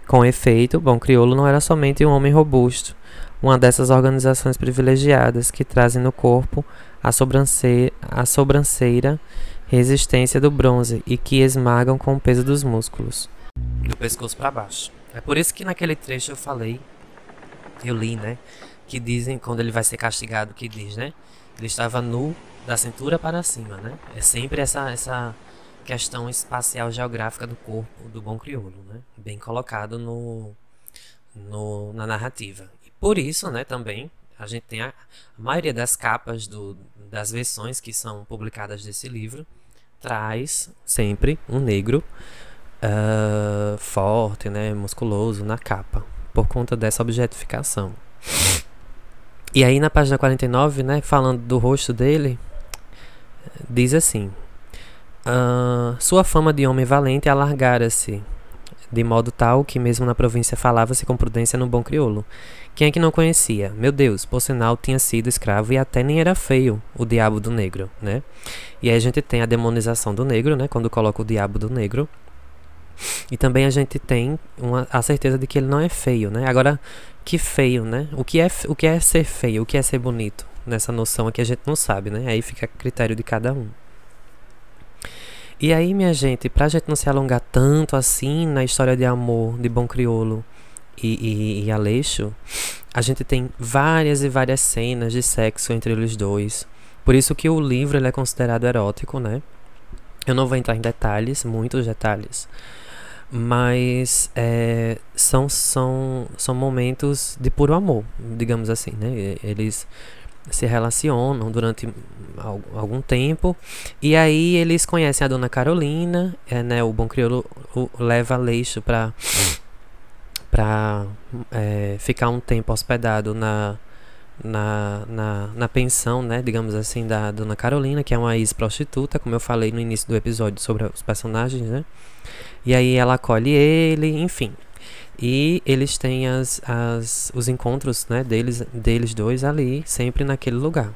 Com efeito, Bom Crioulo não era somente um homem robusto, uma dessas organizações privilegiadas que trazem no corpo a sobranceira, a sobranceira resistência do bronze e que esmagam com o peso dos músculos. Do pescoço para baixo. É por isso que naquele trecho eu falei, eu li, né? Que dizem, quando ele vai ser castigado, que diz, né? Ele estava nu da cintura para cima, né? É sempre essa, essa questão espacial geográfica do corpo do bom crioulo, né? Bem colocado no, no, na narrativa. Por isso, né, também, a gente tem a, a maioria das capas do, das versões que são publicadas desse livro, traz sempre um negro uh, forte, né, musculoso na capa, por conta dessa objetificação. E aí na página 49, né, falando do rosto dele, diz assim: Uh, sua fama de homem valente alargara-se, de modo tal que mesmo na província falava-se com prudência no bom crioulo. Quem é que não conhecia? Meu Deus, por sinal tinha sido escravo e até nem era feio, o diabo do negro, né? E aí a gente tem a demonização do negro, né? Quando coloca o diabo do negro. E também a gente tem uma, a certeza de que ele não é feio, né? Agora, que feio, né? O que é, o que é ser feio? O que é ser bonito? Nessa noção aqui a gente não sabe, né? Aí fica a critério de cada um. E aí, minha gente, pra gente não se alongar tanto assim na história de amor de Bom Criolo e, e, e Aleixo, a gente tem várias e várias cenas de sexo entre eles dois. Por isso que o livro é considerado erótico, né? Eu não vou entrar em detalhes, muitos detalhes. Mas é, são, são, são momentos de puro amor, digamos assim, né? Eles se relacionam durante algum tempo e aí eles conhecem a dona Carolina, é, né, o bom crioulo leva Leixo para para é, ficar um tempo hospedado na, na, na, na, pensão, né, digamos assim, da dona Carolina, que é uma ex-prostituta, como eu falei no início do episódio sobre os personagens, né? E aí ela acolhe ele, enfim. E eles têm as, as, os encontros né, deles, deles dois ali, sempre naquele lugar.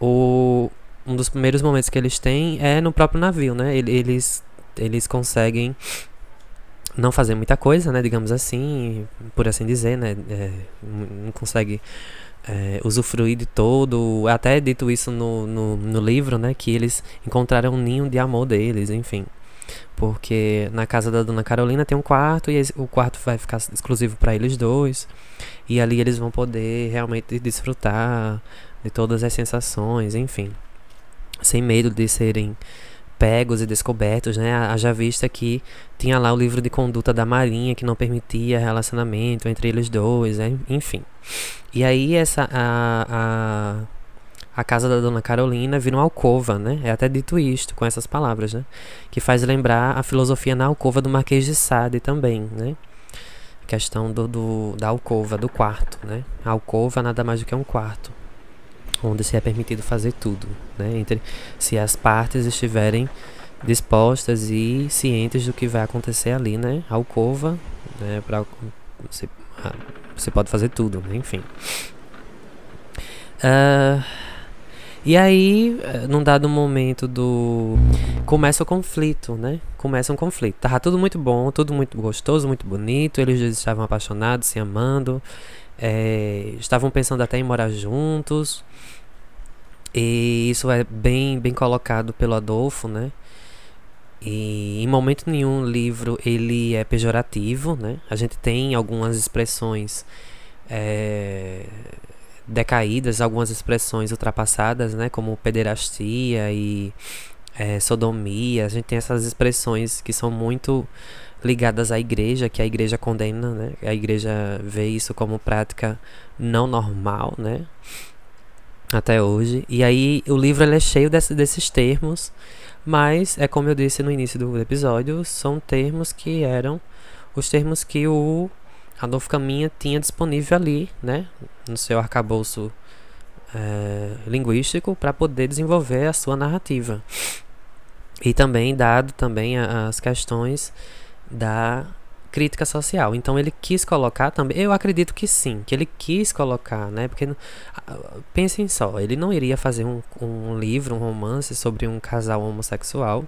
O, um dos primeiros momentos que eles têm é no próprio navio, né? Eles, eles conseguem não fazer muita coisa, né? Digamos assim, por assim dizer, né? É, não consegue é, usufruir de todo. Até dito isso no, no, no livro, né? Que eles encontraram um ninho de amor deles, enfim. Porque na casa da dona Carolina tem um quarto e o quarto vai ficar exclusivo para eles dois. E ali eles vão poder realmente desfrutar de todas as sensações, enfim. Sem medo de serem pegos e descobertos, né? Haja vista que tinha lá o livro de conduta da Marinha que não permitia relacionamento entre eles dois, né? enfim. E aí essa a, a a casa da dona Carolina vira uma alcova, né? É até dito isto, com essas palavras, né? Que faz lembrar a filosofia na alcova do Marquês de Sade também, né? A questão do, do, da alcova, do quarto, né? A alcova nada mais do que um quarto, onde se é permitido fazer tudo, né? Entre, se as partes estiverem dispostas e cientes do que vai acontecer ali, né? A alcova, né? Pra, você, você pode fazer tudo, né? enfim. Uh, e aí, eh, num dado momento do. Começa o conflito, né? Começa um conflito. Tava tudo muito bom, tudo muito gostoso, muito bonito. Eles dois estavam apaixonados, se amando. É, estavam pensando até em morar juntos. E isso é bem, bem colocado pelo Adolfo, né? E em momento nenhum o livro ele é pejorativo, né? A gente tem algumas expressões é, decaídas, algumas expressões ultrapassadas, né, como pederastia e é, sodomia, a gente tem essas expressões que são muito ligadas à igreja, que a igreja condena, né? A igreja vê isso como prática não normal, né? Até hoje. E aí o livro é cheio desse, desses termos, mas é como eu disse no início do episódio, são termos que eram os termos que o Adolfo Caminha tinha disponível ali, né? No seu arcabouço é, linguístico para poder desenvolver a sua narrativa. E também dado também as questões da crítica social. Então ele quis colocar também, eu acredito que sim, que ele quis colocar, né? Porque pensem só, ele não iria fazer um, um livro, um romance sobre um casal homossexual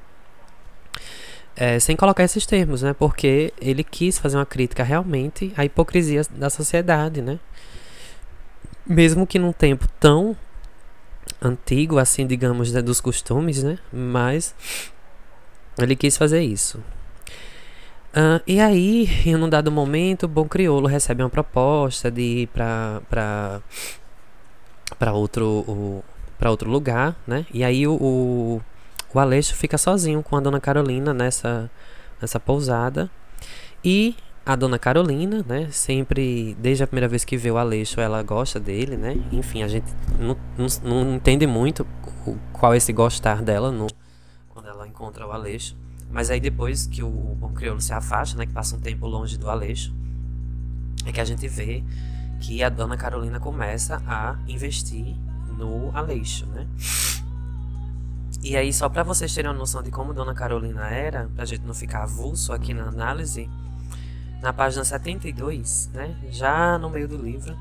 é, sem colocar esses termos, né? Porque ele quis fazer uma crítica realmente à hipocrisia da sociedade, né? Mesmo que num tempo tão antigo, assim, digamos, né, dos costumes, né? Mas ele quis fazer isso. Uh, e aí, em um dado momento, o Bom Criolo recebe uma proposta de ir para outro para outro lugar, né? E aí o, o, o Aleixo fica sozinho com a Dona Carolina nessa nessa pousada e a Dona Carolina, né? Sempre, desde a primeira vez que vê o Aleixo, ela gosta dele, né? Enfim, a gente não, não, não entende muito qual é esse gostar dela no, quando ela encontra o Aleixo. Mas aí depois que o bom crioulo se afasta, né, que passa um tempo longe do Aleixo, é que a gente vê que a dona Carolina começa a investir no Aleixo, né? E aí, só para vocês terem uma noção de como Dona Carolina era, pra gente não ficar avulso aqui na análise, na página 72, né, já no meio do livro,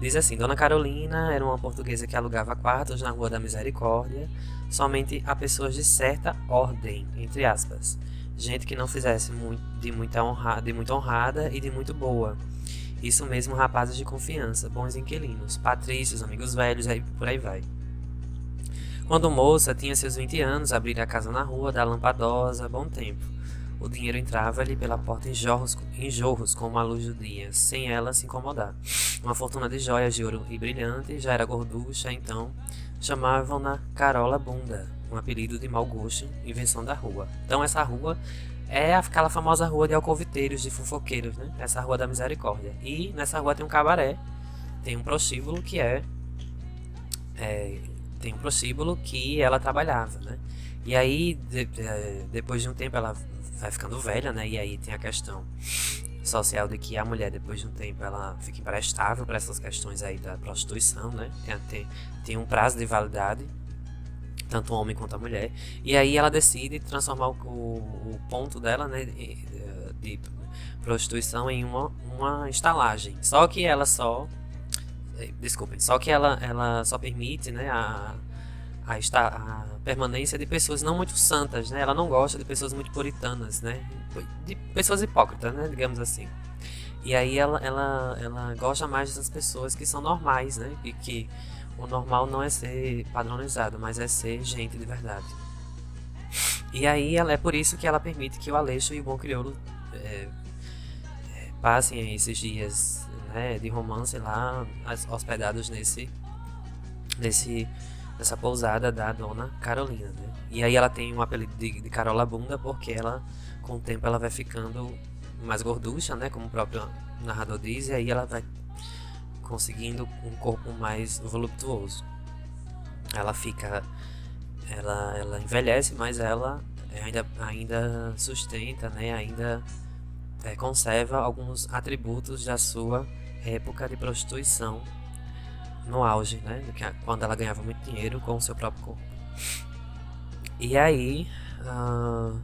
diz assim: Dona Carolina era uma portuguesa que alugava quartos na Rua da Misericórdia somente a pessoas de certa ordem, entre aspas. Gente que não fizesse muito, de, muita honra, de muito honrada e de muito boa. Isso mesmo, rapazes de confiança, bons inquilinos, patrícios, amigos velhos, aí por aí vai. Quando moça, tinha seus 20 anos, abria a casa na rua, da lampadosa, bom tempo. O dinheiro entrava-lhe pela porta em jorros, em jorros como a luz do dia, sem ela se incomodar. Uma fortuna de joias de ouro e brilhante, já era gorducha, então chamavam-na Carola Bunda, um apelido de mau gosto, invenção da rua. Então essa rua é aquela famosa rua de alcoviteiros, de fofoqueiros, né? Essa rua da misericórdia. E nessa rua tem um cabaré, tem um prostíbulo que é, é tem um prostíbulo que ela trabalhava, né? E aí de, de, depois de um tempo ela vai ficando velha, né? E aí tem a questão social de que a mulher, depois de um tempo, ela fica imprestável para essas questões aí da prostituição, né? Tem, tem, tem, um prazo de validade, tanto o homem quanto a mulher. E aí ela decide transformar o, o, o ponto dela, né? De, de, prostituição em uma, uma estalagem. Só que ela só. Desculpem, só que ela, ela só permite, né? A, a, esta, a permanência de pessoas não muito santas, né? Ela não gosta de pessoas muito puritanas, né? De pessoas hipócritas, né? Digamos assim. E aí ela, ela, ela gosta mais das pessoas que são normais, né? E que o normal não é ser padronizado, mas é ser gente de verdade. E aí ela, é por isso que ela permite que o Aleixo e o Bom Crioulo é, passem esses dias né, de romance lá, hospedados nesse, nesse dessa pousada da dona Carolina, né? E aí ela tem um apelido de, de Carola Bunda porque ela, com o tempo, ela vai ficando mais gorducha, né? Como o próprio narrador diz, e aí ela vai conseguindo um corpo mais voluptuoso. Ela fica, ela, ela envelhece, mas ela ainda, ainda sustenta, né? Ainda é, conserva alguns atributos da sua época de prostituição no auge, né? Quando ela ganhava muito dinheiro com o seu próprio corpo. E aí. Uh,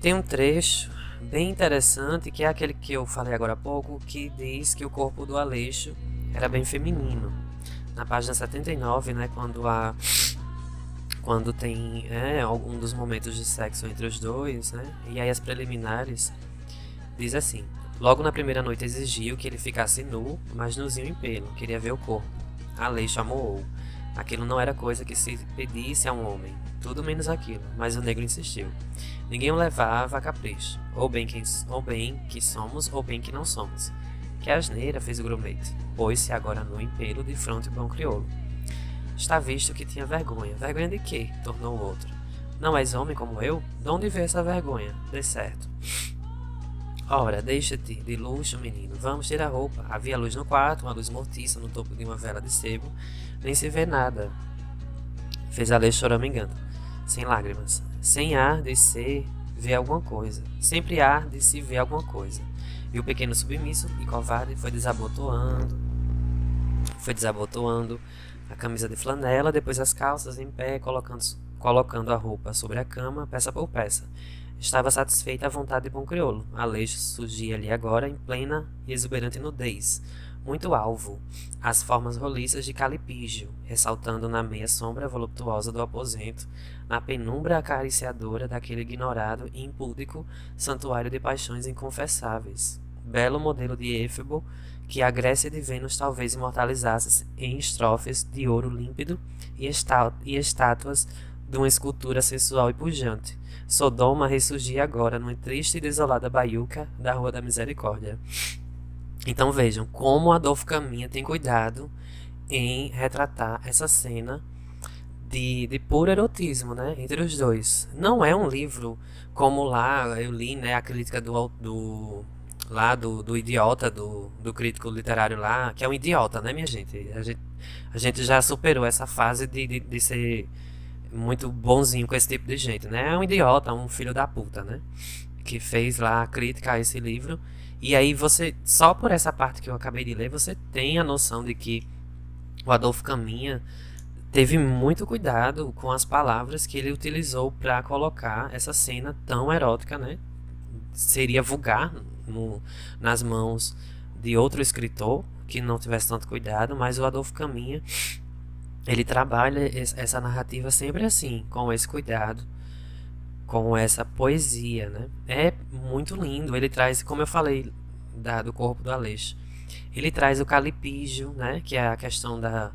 tem um trecho bem interessante que é aquele que eu falei agora há pouco, que diz que o corpo do Aleixo era bem feminino. Na página 79, né, quando há quando tem é, algum dos momentos de sexo entre os dois, né? E aí as preliminares diz assim: Logo na primeira noite exigiu que ele ficasse nu, mas nuzinho em pelo, queria ver o corpo. A lei chamou. Aquilo não era coisa que se pedisse a um homem, tudo menos aquilo, mas o negro insistiu. Ninguém o levava a capricho, ou bem, que, ou bem que somos, ou bem que não somos. Que asneira, fez o grumete, pôs-se agora nu em pelo de fronte bom crioulo. está visto que tinha vergonha. Vergonha de quê? tornou o outro. Não és homem como eu? De onde veio essa vergonha? Dê certo. Ora, deixa-te de luxo, menino. Vamos tirar a roupa. Havia luz no quarto, uma luz mortiça no topo de uma vela de sebo. Nem se vê nada. Fez a lei choramingando, sem lágrimas. Sem ar de ser ver alguma coisa. Sempre ar de se ver alguma coisa. E o pequeno submisso e covarde foi desabotoando. Foi desabotoando a camisa de flanela, depois as calças em pé, colocando, colocando a roupa sobre a cama, peça por peça. Estava satisfeita à vontade de bom crioulo. Aleixo surgia ali agora em plena e exuberante nudez, muito alvo, as formas roliças de calipígio, ressaltando na meia sombra voluptuosa do aposento, na penumbra acariciadora daquele ignorado e impúdico santuário de paixões inconfessáveis. Belo modelo de Éfebo que a Grécia de Vênus talvez imortalizasse em estrofes de ouro límpido e, e estátuas de uma escultura sensual e pujante Sodoma ressurgia agora numa triste e desolada baiuca da Rua da Misericórdia. Então vejam como Adolfo Caminha tem cuidado em retratar essa cena de, de puro erotismo, né, entre os dois. Não é um livro como lá eu li, né, a crítica do, do lá do, do idiota do, do crítico literário lá, que é um idiota, né, minha gente? A gente, a gente já superou essa fase de, de, de ser muito bonzinho com esse tipo de gente, né? É um idiota, um filho da puta, né? Que fez lá a crítica a esse livro. E aí você, só por essa parte que eu acabei de ler, você tem a noção de que o Adolfo Caminha teve muito cuidado com as palavras que ele utilizou para colocar essa cena tão erótica, né? Seria vulgar no, nas mãos de outro escritor que não tivesse tanto cuidado, mas o Adolfo Caminha ele trabalha essa narrativa sempre assim, com esse cuidado, com essa poesia, né? É muito lindo. Ele traz, como eu falei, da, do corpo do Aleixo, ele traz o calipígio, né? Que é a questão da,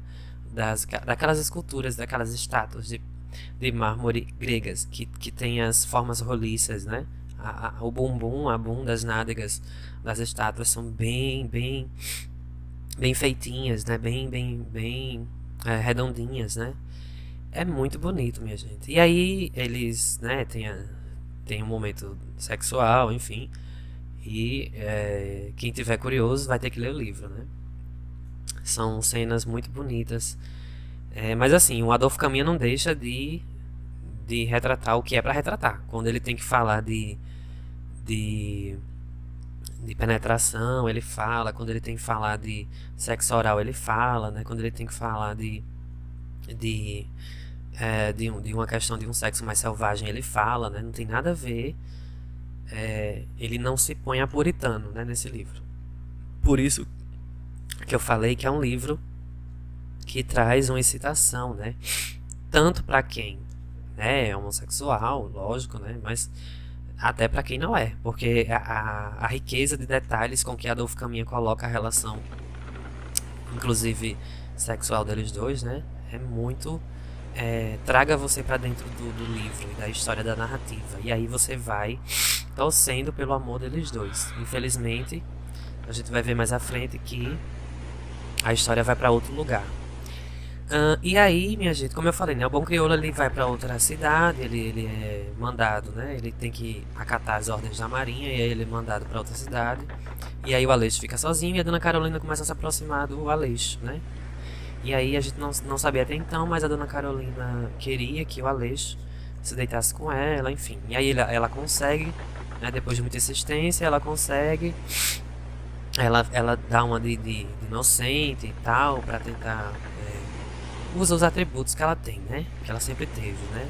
das, daquelas esculturas, daquelas estátuas de, de mármore gregas que, que tem as formas roliças, né? A, a, o bumbum, a bunda, as nádegas das estátuas são bem, bem, bem feitinhas, né? Bem, bem, bem é, redondinhas, né? É muito bonito, minha gente. E aí eles, né, tem, a, tem um momento sexual, enfim. E é, quem tiver curioso vai ter que ler o livro, né? São cenas muito bonitas. É, mas assim, o Adolfo Caminha não deixa de, de retratar o que é para retratar. Quando ele tem que falar de, de de penetração, ele fala, quando ele tem que falar de sexo oral, ele fala, né? Quando ele tem que falar de de, é, de, de, uma questão de um sexo mais selvagem, ele fala, né? Não tem nada a ver. É, ele não se põe a puritano, né? Nesse livro. Por isso que eu falei que é um livro que traz uma excitação, né? Tanto para quem né, é homossexual, lógico, né? Mas até para quem não é, porque a, a, a, riqueza de detalhes com que Adolfo Caminha coloca a relação, inclusive sexual deles dois, né, é muito é, traga você para dentro do, do, livro e da história da narrativa e aí você vai torcendo pelo amor deles dois. Infelizmente, a gente vai ver mais à frente que a história vai para outro lugar. Uh, e aí, minha gente, como eu falei, né, o bom crioulo ele vai para outra cidade, ele, ele é mandado, né? Ele tem que acatar as ordens da marinha e aí ele é mandado para outra cidade. E aí o Aleixo fica sozinho e a dona Carolina começa a se aproximar do Aleixo, né? E aí a gente não, não sabia até então, mas a dona Carolina queria que o Aleixo se deitasse com ela, enfim. E aí ela, ela consegue, né, depois de muita insistência, ela consegue. Ela, ela dá uma de, de, de inocente e tal, para tentar usa os atributos que ela tem, né? Que ela sempre teve, né?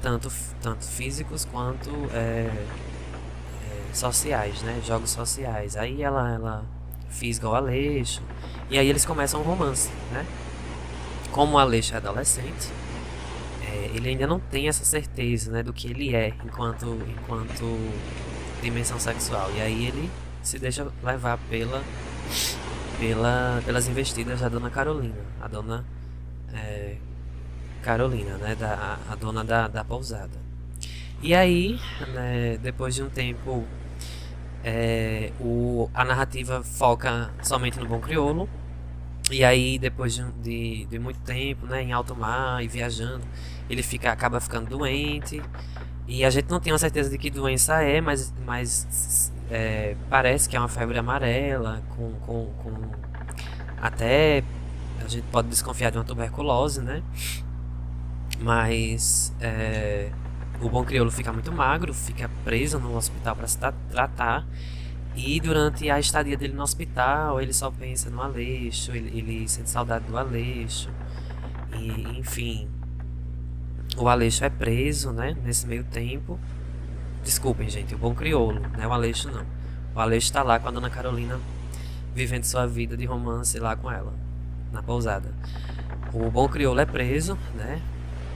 Tanto, tanto físicos quanto é, é, sociais, né? Jogos sociais. Aí ela, ela fisga o Aleixo. E aí eles começam um romance, né? Como o Aleixo é adolescente, é, ele ainda não tem essa certeza, né? Do que ele é enquanto, enquanto dimensão sexual. E aí ele se deixa levar pela, pela, pelas investidas da Dona Carolina. A Dona é, Carolina, né, da, a dona da, da pousada. E aí, né, depois de um tempo, é, o, a narrativa foca somente no bom crioulo. E aí, depois de, de, de, muito tempo, né, em alto mar e viajando, ele fica, acaba ficando doente. E a gente não tem uma certeza de que doença é, mas, mas é, parece que é uma febre amarela, com, com, com até a gente pode desconfiar de uma tuberculose, né? Mas é, o bom crioulo fica muito magro, fica preso no hospital para se tratar. E durante a estadia dele no hospital, ele só pensa no Aleixo, ele, ele sente saudade do Aleixo. E, enfim, o Aleixo é preso, né? Nesse meio tempo. Desculpem, gente, o bom crioulo, não é o Aleixo, não. O Aleixo está lá com a dona Carolina, vivendo sua vida de romance lá com ela, na pousada. O bom crioulo é preso, né?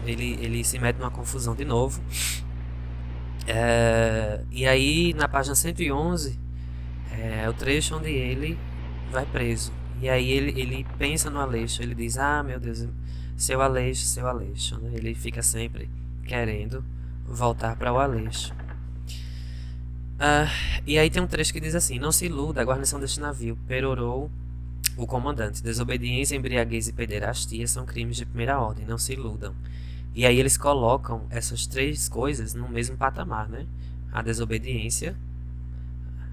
Ele, ele se mete numa confusão de novo. É, e aí, na página 111, é o trecho onde ele vai preso. E aí ele, ele pensa no Aleixo, ele diz, ah, meu Deus, seu Aleixo, seu Aleixo. Né? Ele fica sempre querendo voltar para o Aleixo. Ah, e aí tem um trecho que diz assim: Não se iluda, a guarnição deste navio perorou o comandante. Desobediência, embriaguez e pederastia são crimes de primeira ordem, não se iludam. E aí eles colocam essas três coisas no mesmo patamar, né? A desobediência,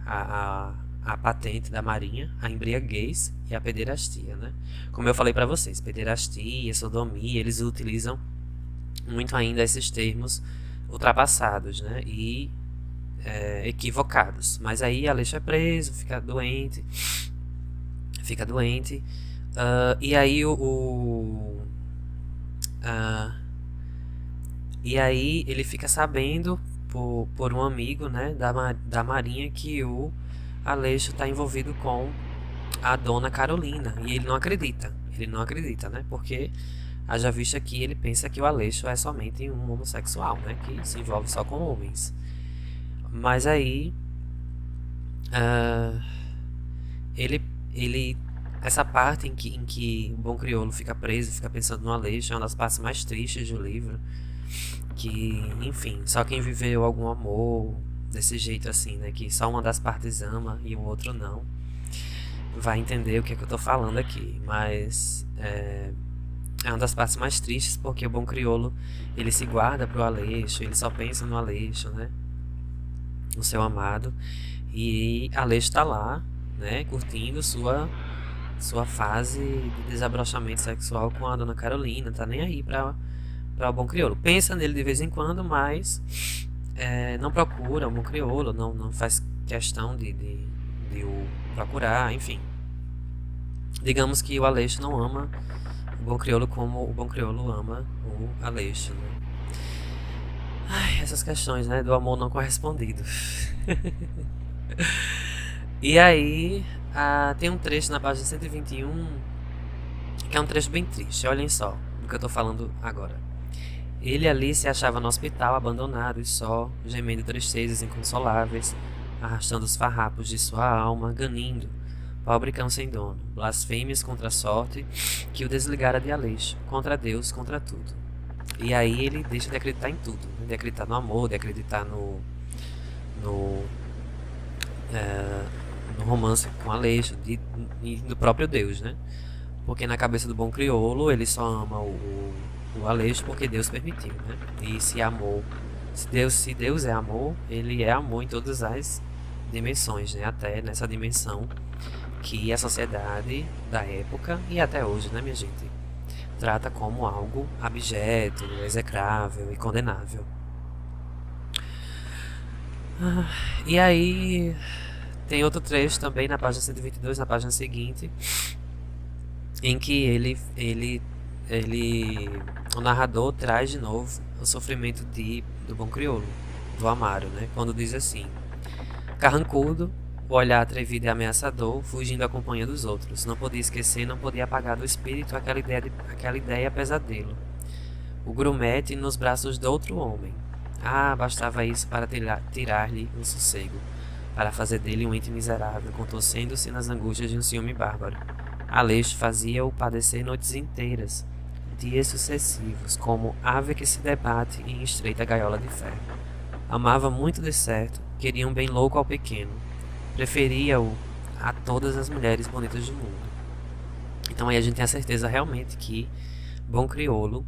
a, a, a patente da marinha, a embriaguez e a pederastia, né? Como eu falei para vocês, pederastia, sodomia, eles utilizam muito ainda esses termos ultrapassados, né? E é, equivocados. Mas aí Aleixo é preso, fica doente, fica doente. Uh, e aí o, o uh, e aí ele fica sabendo por, por um amigo, né, da, da marinha que o Aleixo está envolvido com a dona Carolina e ele não acredita. Ele não acredita, né? Porque haja vista que ele pensa que o Aleixo é somente um homossexual, né? Que se envolve só com homens. Mas aí uh, ele, ele essa parte em que, em que o bom crioulo fica preso, fica pensando no Aleixo, é uma das partes mais tristes do livro. Que, enfim, só quem viveu algum amor desse jeito assim, né? Que só uma das partes ama e o outro não, vai entender o que, é que eu tô falando aqui. Mas é, é uma das partes mais tristes porque o bom crioulo ele se guarda pro Aleixo, ele só pensa no Aleixo, né? no seu amado. E a Lei está lá, né, curtindo sua sua fase de desabrochamento sexual com a dona Carolina, tá nem aí para para o bom crioulo. Pensa nele de vez em quando, mas é, não procura o bom crioulo, não, não faz questão de, de, de o procurar, enfim. Digamos que o Aleixo não ama o bom crioulo como o bom crioulo ama o Aleixo, né? Ai, essas questões, né, do amor não correspondido. e aí, ah, tem um trecho na página 121 que é um trecho bem triste. Olhem só o que eu tô falando agora. Ele ali se achava no hospital, abandonado e só, gemendo tristezas inconsoláveis, arrastando os farrapos de sua alma, ganindo, pobre cão sem dono, blasfêmias contra a sorte que o desligara de Aleixo, contra Deus, contra tudo. E aí ele deixa de acreditar em tudo, né? de acreditar no amor, de acreditar no no, é, romance com Aleixo, de, do próprio Deus, né? Porque na cabeça do bom crioulo ele só ama o, o Aleixo porque Deus permitiu, né? E se amor, se Deus, se Deus é amor, ele é amor em todas as dimensões, né? Até nessa dimensão que a sociedade da época e até hoje, né, minha gente? trata como algo abjeto, execrável e condenável. Ah, e aí tem outro trecho também na página 122, na página seguinte, em que ele ele ele o narrador traz de novo o sofrimento de do bom crioulo, do Amaro, né? Quando diz assim: Carrancudo, o olhar atrevido e ameaçador, fugindo à companhia dos outros. Não podia esquecer, não podia apagar do espírito aquela ideia, de, aquela ideia pesadelo. O grumete nos braços de outro homem. Ah, bastava isso para tirar-lhe o sossego, para fazer dele um ente miserável, contorcendo-se nas angústias de um ciúme bárbaro. Aleixo fazia-o padecer noites inteiras, dias sucessivos, como ave que se debate em estreita gaiola de ferro. Amava muito de certo, queria um bem louco ao pequeno, Preferia-o a todas as mulheres bonitas do mundo. Então aí a gente tem a certeza realmente que Bom Criolo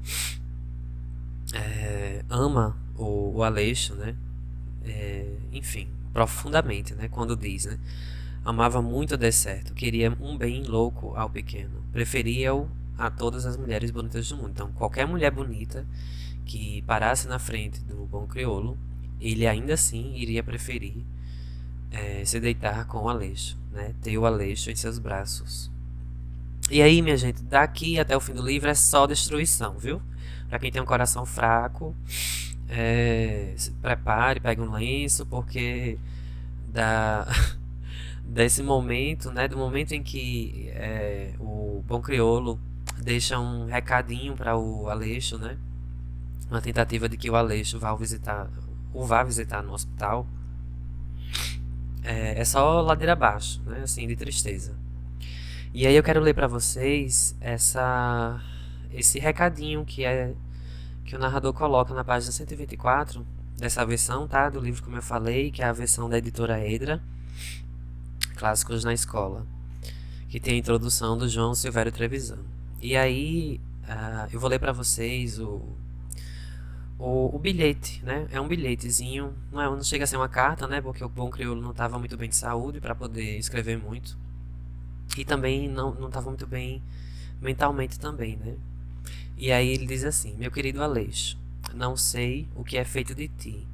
é, ama o, o Aleixo, né? É, enfim, profundamente, né? Quando diz, né? Amava muito o certo, queria um bem louco ao pequeno, preferia-o a todas as mulheres bonitas do mundo. Então, qualquer mulher bonita que parasse na frente do bom crioulo, ele ainda assim iria preferir é, se deitar com o Aleixo, né? ter o Aleixo em seus braços. E aí, minha gente, daqui até o fim do livro é só destruição, viu? Para quem tem um coração fraco, é, se prepare, pegue um lenço, porque da, desse momento, né, do momento em que é, o bom crioulo deixa um recadinho para o Aleixo, né, uma tentativa de que o Aleixo vá visitar, o vá visitar no hospital, é, é só ladeira abaixo, né, assim, de tristeza. E aí eu quero ler para vocês essa esse recadinho que é que o narrador coloca na página 124 dessa versão, tá? Do livro como eu falei, que é a versão da editora Edra, Clássicos na Escola, que tem a introdução do João Silvério Trevisan. E aí uh, eu vou ler para vocês o, o, o, bilhete, né? É um bilhetezinho, não, é, não chega a ser uma carta, né? Porque o bom crioulo não estava muito bem de saúde para poder escrever muito. E também não estava muito bem mentalmente também, né? E aí ele diz assim: Meu querido Aleixo, não sei o que é feito de ti.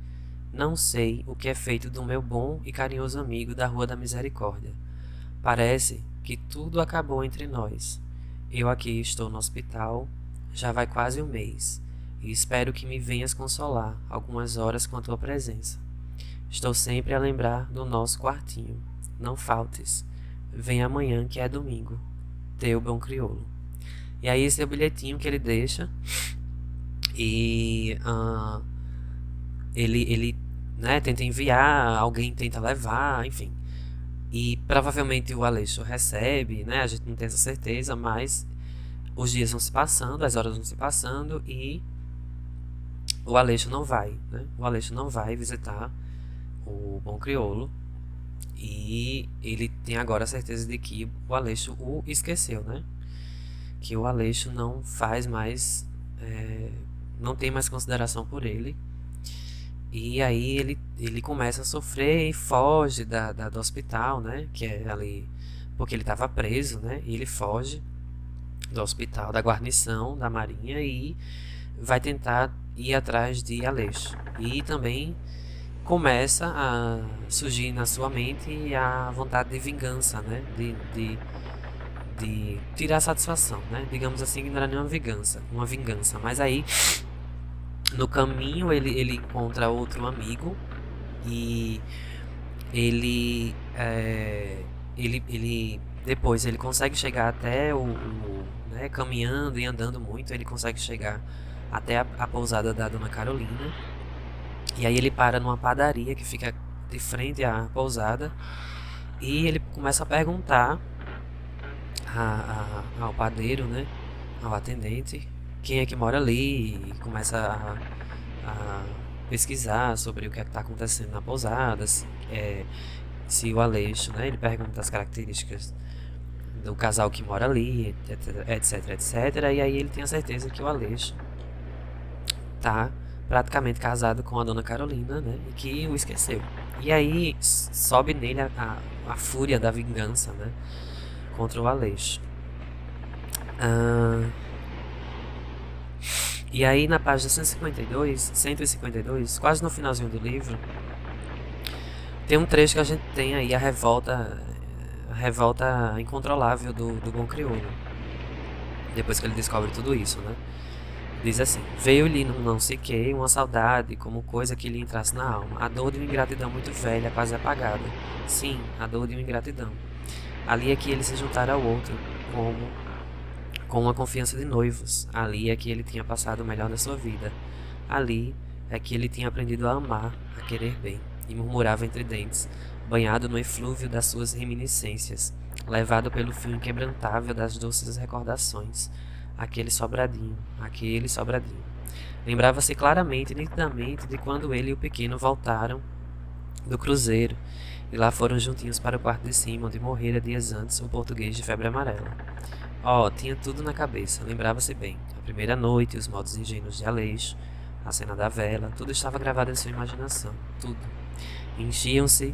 Não sei o que é feito do meu bom e carinhoso amigo da Rua da Misericórdia. Parece que tudo acabou entre nós. Eu aqui estou no hospital, já vai quase um mês, e espero que me venhas consolar algumas horas com a tua presença. Estou sempre a lembrar do nosso quartinho. Não faltes. Vem amanhã que é domingo. Teu bom crioulo. E aí esse é o bilhetinho que ele deixa. E uh, ele, ele né, tenta enviar, alguém tenta levar, enfim. E provavelmente o Aleixo recebe, né? A gente não tem essa certeza, mas os dias vão se passando, as horas vão se passando e o Aleixo não vai, né? O Aleixo não vai visitar o Bom Criolo e ele tem agora a certeza de que o Aleixo o esqueceu, né? Que o Aleixo não faz mais. É, não tem mais consideração por ele. E aí ele, ele começa a sofrer e foge da, da do hospital, né? Que é ali. Porque ele estava preso, né? E ele foge do hospital, da guarnição da Marinha e vai tentar ir atrás de Aleixo. E também começa a surgir na sua mente a vontade de vingança, né? De, de, de tirar satisfação, né? Digamos assim, não era nenhuma vingança, uma vingança. Mas aí, no caminho, ele, ele encontra outro amigo e ele, é, ele, ele depois ele consegue chegar até o, o né, caminhando e andando muito, ele consegue chegar até a, a pousada da Dona Carolina e aí ele para numa padaria que fica de frente à pousada e ele começa a perguntar a, a, ao padeiro, né, ao atendente, quem é que mora ali e começa a, a pesquisar sobre o que é está acontecendo na pousada, se, é, se o Aleixo, né, ele pergunta as características do casal que mora ali, etc, etc. E aí ele tem a certeza que o Aleixo tá praticamente casado com a dona Carolina, né? E que o esqueceu. E aí sobe nele a, a, a fúria da vingança, né? Contra o Aleixo. E aí na página 152, 152, quase no finalzinho do livro, tem um trecho que a gente tem aí a revolta, a revolta incontrolável do, do bom crioulo. Depois que ele descobre tudo isso, né? Diz assim: Veio-lhe num não sei que uma saudade, como coisa que lhe entrasse na alma, a dor de uma ingratidão muito velha, quase apagada. Sim, a dor de uma ingratidão. Ali é que ele se juntara ao outro, como com uma confiança de noivos. Ali é que ele tinha passado o melhor da sua vida. Ali é que ele tinha aprendido a amar, a querer bem, e murmurava entre dentes, banhado no eflúvio das suas reminiscências, levado pelo fio inquebrantável das doces recordações aquele sobradinho, aquele sobradinho. Lembrava-se claramente e nitidamente de quando ele e o pequeno voltaram do cruzeiro E lá foram juntinhos para o quarto de cima, onde morrera dias antes um português de febre amarela. Oh, tinha tudo na cabeça, lembrava-se bem. A primeira noite, os modos ingênuos de Aleixo, a cena da vela, tudo estava gravado em sua imaginação, tudo. Enchiam-se,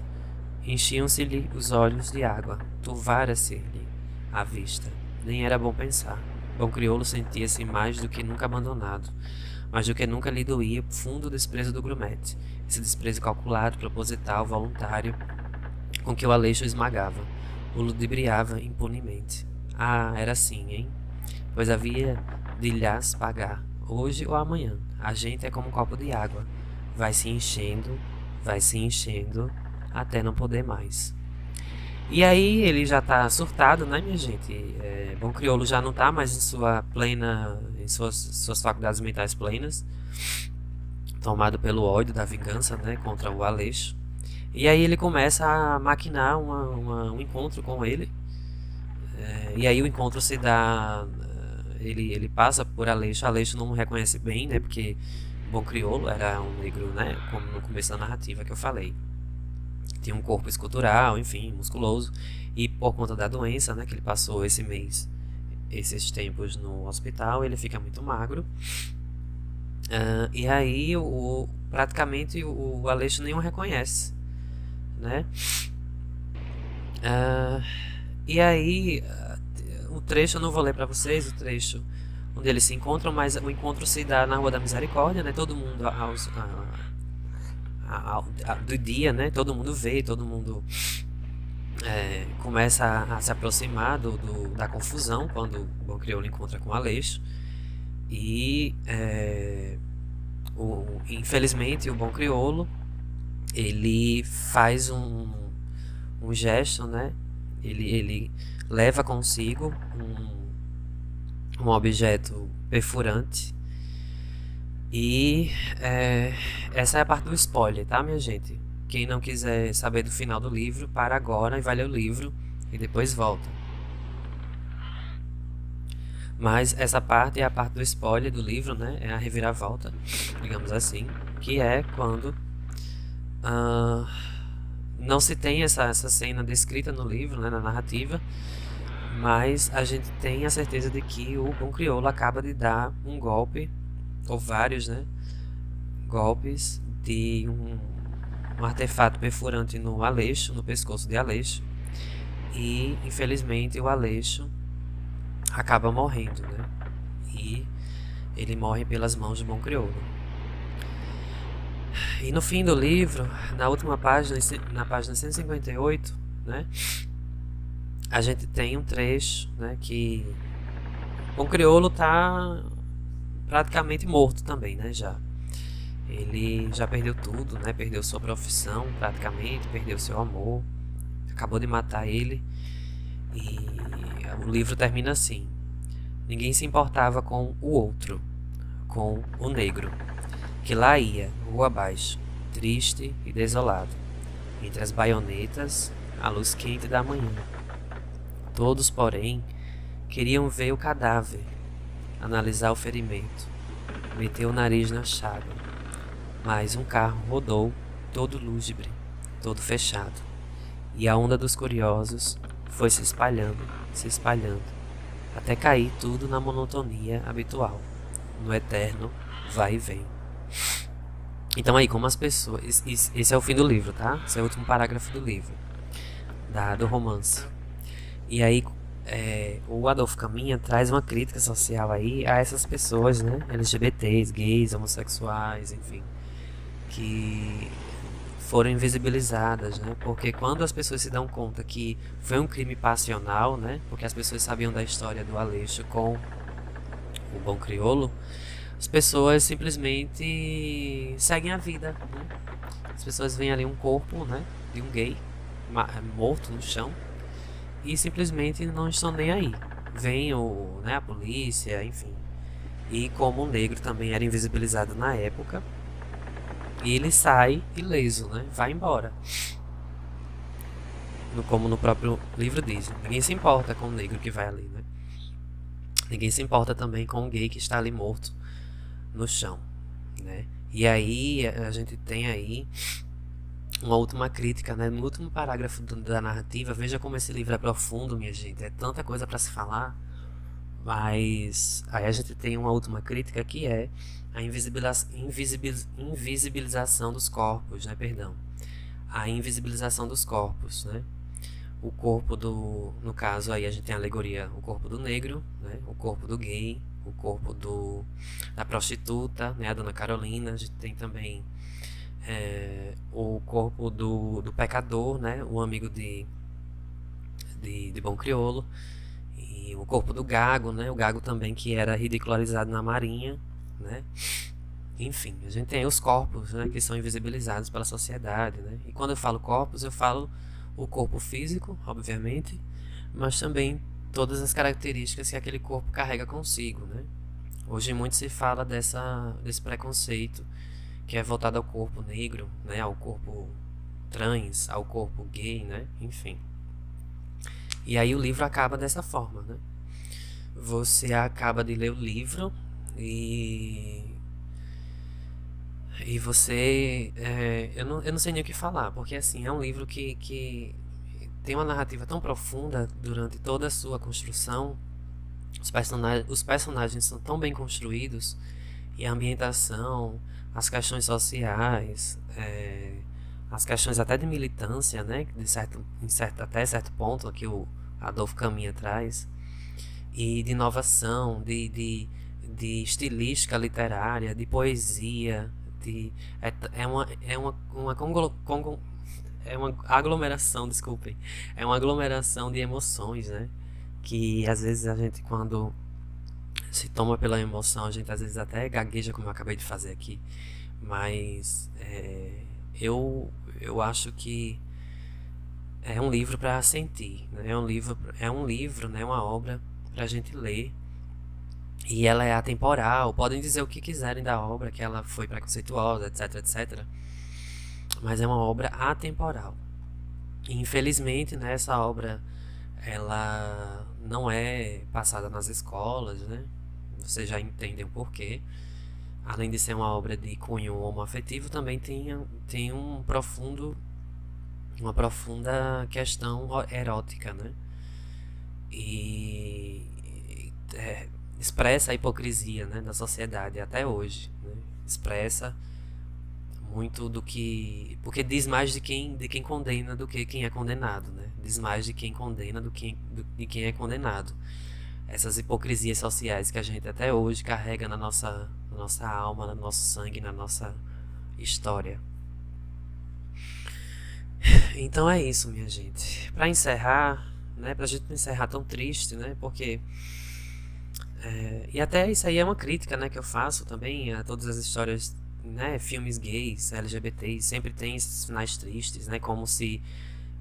enchiam-se-lhe os olhos de água, turvara-se-lhe a vista. Nem era bom pensar. Bom crioulo sentia-se mais do que nunca abandonado, mais do que nunca lhe doía fundo desprezo do grumete, esse desprezo calculado, proposital, voluntário, com que o Aleixo esmagava, o ludibriava impunemente. Ah, era assim, hein? Pois havia de lhas pagar, hoje ou amanhã. A gente é como um copo de água, vai se enchendo, vai se enchendo, até não poder mais. E aí ele já tá surtado, né, minha gente? É, Bom Crioulo já não tá mais em sua plena, em suas, suas faculdades mentais plenas, tomado pelo ódio da vingança, né, contra o Aleixo. E aí ele começa a maquinar uma, uma, um encontro com ele. É, e aí o encontro se dá. Eh, ele, ele passa por Aleixo. Aleixo não reconhece bem, né? Porque Bom Crioulo era um negro, né? Como no começo da narrativa que eu falei. Tinha um corpo escultural, enfim, musculoso. E por conta da doença, né? Que ele passou esse mês, esses tempos no hospital, ele fica muito magro. Uh, e aí o, praticamente o, o Aleixo nem o reconhece né? Uh, e aí, uh, o trecho eu não vou ler para vocês, o trecho onde eles se encontram, mas o encontro se dá na Rua da Misericórdia, né? Todo mundo aos, a, a, do dia, né? Todo mundo vê, todo mundo é, começa a, a, se aproximar do, do, da confusão quando o Bom Crioulo encontra com Aleixo. E é, o, infelizmente o Bom Crioulo ele faz um, um gesto, né? Ele, ele leva consigo um, um objeto perfurante. E é, essa é a parte do spoiler, tá, minha gente? Quem não quiser saber do final do livro, para agora e vai ler o livro e depois volta. Mas essa parte é a parte do spoiler do livro, né? É a reviravolta, digamos assim, que é quando Uh, não se tem essa, essa cena descrita no livro, né, na narrativa, mas a gente tem a certeza de que o bom crioulo acaba de dar um golpe, ou vários, né, golpes de um, um artefato perfurante no Aleixo, no pescoço de Aleixo, e infelizmente o Aleixo acaba morrendo, né, e ele morre pelas mãos do bom crioulo. E no fim do livro, na última página, na página 158, né, a gente tem um trecho né, que o crioulo está praticamente morto também, né, já. Ele já perdeu tudo, né, perdeu sua profissão praticamente, perdeu seu amor, acabou de matar ele. E o livro termina assim: Ninguém se importava com o outro, com o negro que lá ia, rua abaixo, triste e desolado, entre as baionetas, a luz quente da manhã. Todos, porém, queriam ver o cadáver, analisar o ferimento, meter o nariz na chaga. Mas um carro rodou, todo lúgubre, todo fechado, e a onda dos curiosos foi se espalhando, se espalhando, até cair tudo na monotonia habitual, no eterno vai e vem. Então aí, como as pessoas. Esse é o fim do livro, tá? Esse é o último parágrafo do livro. Da, do romance. E aí, é, o Adolfo Caminha traz uma crítica social aí a essas pessoas, né? LGBTs, gays, homossexuais, enfim. Que foram invisibilizadas, né? Porque quando as pessoas se dão conta que foi um crime passional, né? Porque as pessoas sabiam da história do Aleixo com o Bom Criolo as pessoas simplesmente seguem a vida. Né? As pessoas veem ali um corpo né, de um gay morto no chão e simplesmente não estão nem aí. Vem o, né, a polícia, enfim. E como o negro também era invisibilizado na época, ele sai ileso, né? Vai embora. Como no próprio livro diz, ninguém se importa com o negro que vai ali, né? Ninguém se importa também com o gay que está ali morto no chão, né? E aí a gente tem aí uma última crítica, né? No último parágrafo da narrativa, veja como esse livro é profundo, minha gente. É tanta coisa para se falar. Mas aí a gente tem uma última crítica que é a invisibilização dos corpos, né? Perdão. A invisibilização dos corpos, né? O corpo do, no caso aí a gente tem a alegoria, o corpo do negro, né? O corpo do gay, o corpo do da prostituta, né? A dona Carolina. A gente tem também é, o corpo do, do pecador, né? O amigo de, de, de Bom Criolo. E o corpo do Gago, né? O Gago também que era ridicularizado na marinha, né? Enfim, a gente tem os corpos, né? Que são invisibilizados pela sociedade, né? E quando eu falo corpos, eu falo o corpo físico, obviamente, mas também todas as características que aquele corpo carrega consigo, né? Hoje muito se fala dessa, desse preconceito que é voltado ao corpo negro, né, ao corpo trans, ao corpo gay, né, enfim. E aí o livro acaba dessa forma, né? Você acaba de ler o livro e e você é, eu, não, eu não sei nem o que falar porque assim é um livro que, que tem uma narrativa tão profunda durante toda a sua construção. Os personagens, os personagens são tão bem construídos. E a ambientação as questões sociais, é, as questões até de militância, né, de certo, certo, até certo ponto que o Adolfo caminha atrás, e de inovação, de, de, de estilística literária, de poesia, de, é, é uma, é uma, uma conglo, conglo, é uma aglomeração, desculpem, é uma aglomeração de emoções, né, que às vezes a gente quando se toma pela emoção, a gente às vezes até gagueja, como eu acabei de fazer aqui. Mas é, eu, eu acho que é um livro para sentir, né? é um livro, é um livro, né? uma obra para a gente ler. E ela é atemporal, podem dizer o que quiserem da obra, que ela foi preconceituosa, etc, etc. Mas é uma obra atemporal. Infelizmente, né, essa obra ela não é passada nas escolas, né? vocês já entendem o porquê. Além de ser uma obra de cunho homoafetivo, também tem, tem um profundo uma profunda questão erótica, né? E é, expressa a hipocrisia né, da sociedade até hoje. Né? Expressa muito do que. Porque diz mais de quem, de quem condena do que quem é condenado. Né? Diz mais de quem condena do que do, de quem é condenado essas hipocrisias sociais que a gente até hoje carrega na nossa, na nossa alma, no nosso sangue, na nossa história. Então é isso, minha gente. Para encerrar, né, pra gente não encerrar tão triste, né, porque é, e até isso aí é uma crítica, né, que eu faço também a todas as histórias, né, filmes gays, LGBTs, sempre tem esses finais tristes, né, como se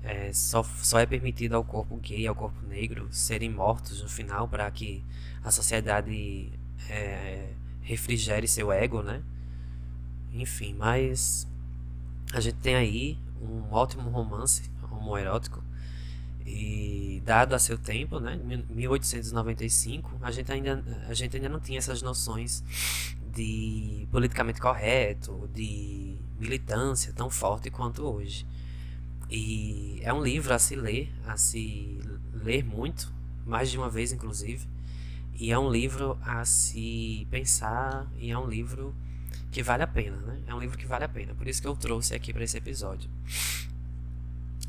é, só, só é permitido ao corpo gay, ao corpo negro, serem mortos no final para que a sociedade é, refrigere seu ego, né? Enfim, mas a gente tem aí um ótimo romance homoerótico e dado a seu tempo, né, 1895, a gente ainda a gente ainda não tinha essas noções de politicamente correto, de militância tão forte quanto hoje. E é um livro a se ler, a se ler muito, mais de uma vez inclusive. E é um livro a se pensar, e é um livro que vale a pena, né? É um livro que vale a pena, por isso que eu trouxe aqui para esse episódio.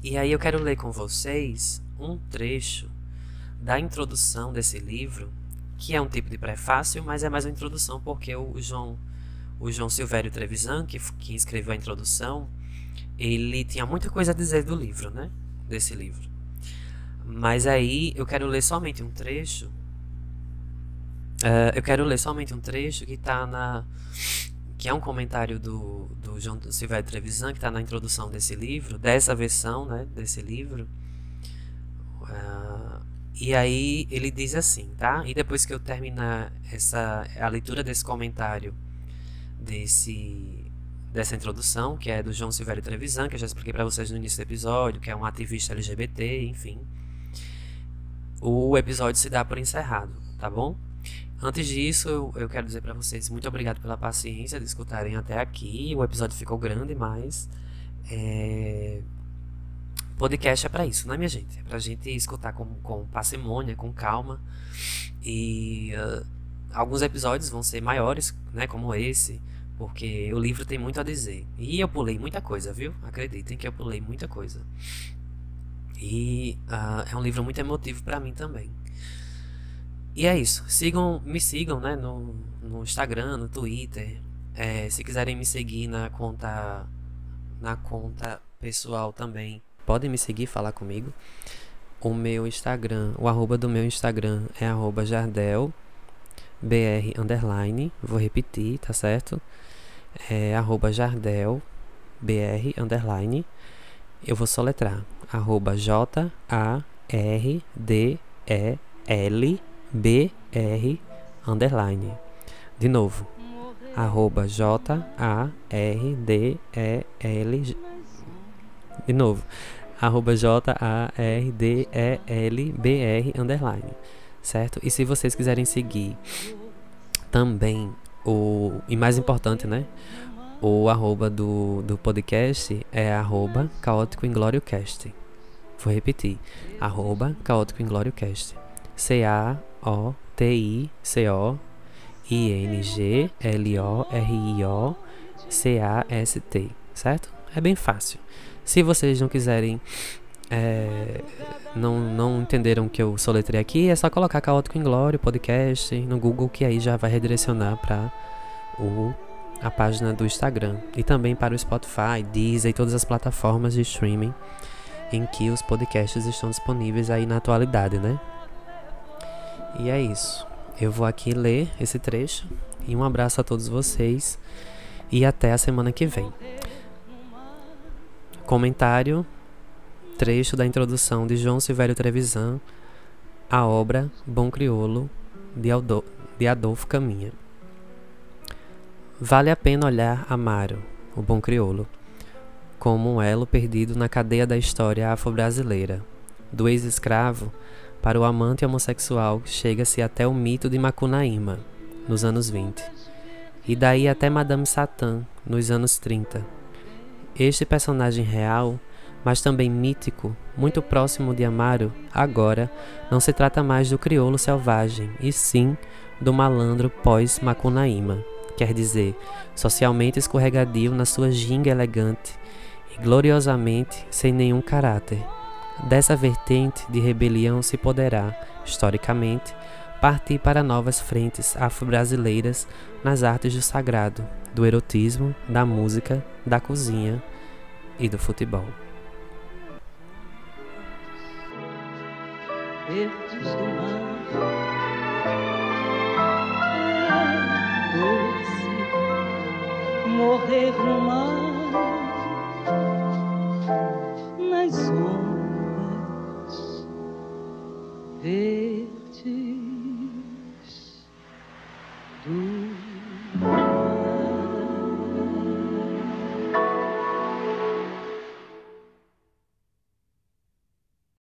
E aí eu quero ler com vocês um trecho da introdução desse livro, que é um tipo de prefácio, mas é mais uma introdução porque o João, o João Silvério Trevisan, que, que escreveu a introdução, ele tinha muita coisa a dizer do livro, né? Desse livro. Mas aí eu quero ler somente um trecho. Uh, eu quero ler somente um trecho que está na. que é um comentário do, do João Silvério Trevisan, que está na introdução desse livro, dessa versão, né? Desse livro. Uh, e aí ele diz assim, tá? E depois que eu terminar essa, a leitura desse comentário, desse dessa introdução, que é do João Silvério Trevisan, que eu já expliquei para vocês no início do episódio, que é um ativista LGBT, enfim. O episódio se dá por encerrado, tá bom? Antes disso, eu, eu quero dizer para vocês muito obrigado pela paciência de escutarem até aqui. O episódio ficou grande, mas É... Podcast é para isso, né, minha gente? É pra gente escutar com, com parcimônia, com calma. E uh, alguns episódios vão ser maiores, né, como esse, porque o livro tem muito a dizer. E eu pulei muita coisa, viu? Acreditem que eu pulei muita coisa. E uh, é um livro muito emotivo para mim também. E é isso. Sigam, me sigam, né, no, no Instagram, no Twitter. É, se quiserem me seguir na conta na conta pessoal também, podem me seguir, falar comigo. O meu Instagram, o arroba do meu Instagram é arroba jardel br underline, vou repetir, tá certo? É arroba jardel br underline. Eu vou soletrar arroba j a r d e l BR underline. De novo, arroba J-A-R-D-E-L. De novo, arroba J-A-R-D-E-L-B-R underline. Certo? E se vocês quiserem seguir também o. E mais importante, né? O arroba do, do podcast é arroba caótico inglóriocast. Vou repetir. Arroba caótico inglóriocast. C-A o T I C O I N G L O R I O C A S T, certo? É bem fácil. Se vocês não quiserem é, não, não entenderam o que eu soletrei aqui, é só colocar Caótico Inglório podcast no Google que aí já vai redirecionar para a página do Instagram e também para o Spotify, Deezer e todas as plataformas de streaming em que os podcasts estão disponíveis aí na atualidade, né? E é isso. Eu vou aqui ler esse trecho. E um abraço a todos vocês. E até a semana que vem. Comentário: trecho da introdução de João Silvério Trevisan à obra Bom Criolo de, de Adolfo Caminha. Vale a pena olhar Amaro, o Bom Criolo, como um elo perdido na cadeia da história afro-brasileira, do ex-escravo para o amante homossexual, chega-se até o mito de Macunaíma, nos anos 20, e daí até Madame Satã, nos anos 30. Este personagem real, mas também mítico, muito próximo de Amaro, agora não se trata mais do crioulo selvagem, e sim do malandro pós-Macunaíma, quer dizer, socialmente escorregadio na sua ginga elegante e gloriosamente sem nenhum caráter. Dessa vertente de rebelião se poderá, historicamente, partir para novas frentes afro-brasileiras nas artes do sagrado, do erotismo, da música, da cozinha e do futebol. É doce, morrer no mar, nas ondas. through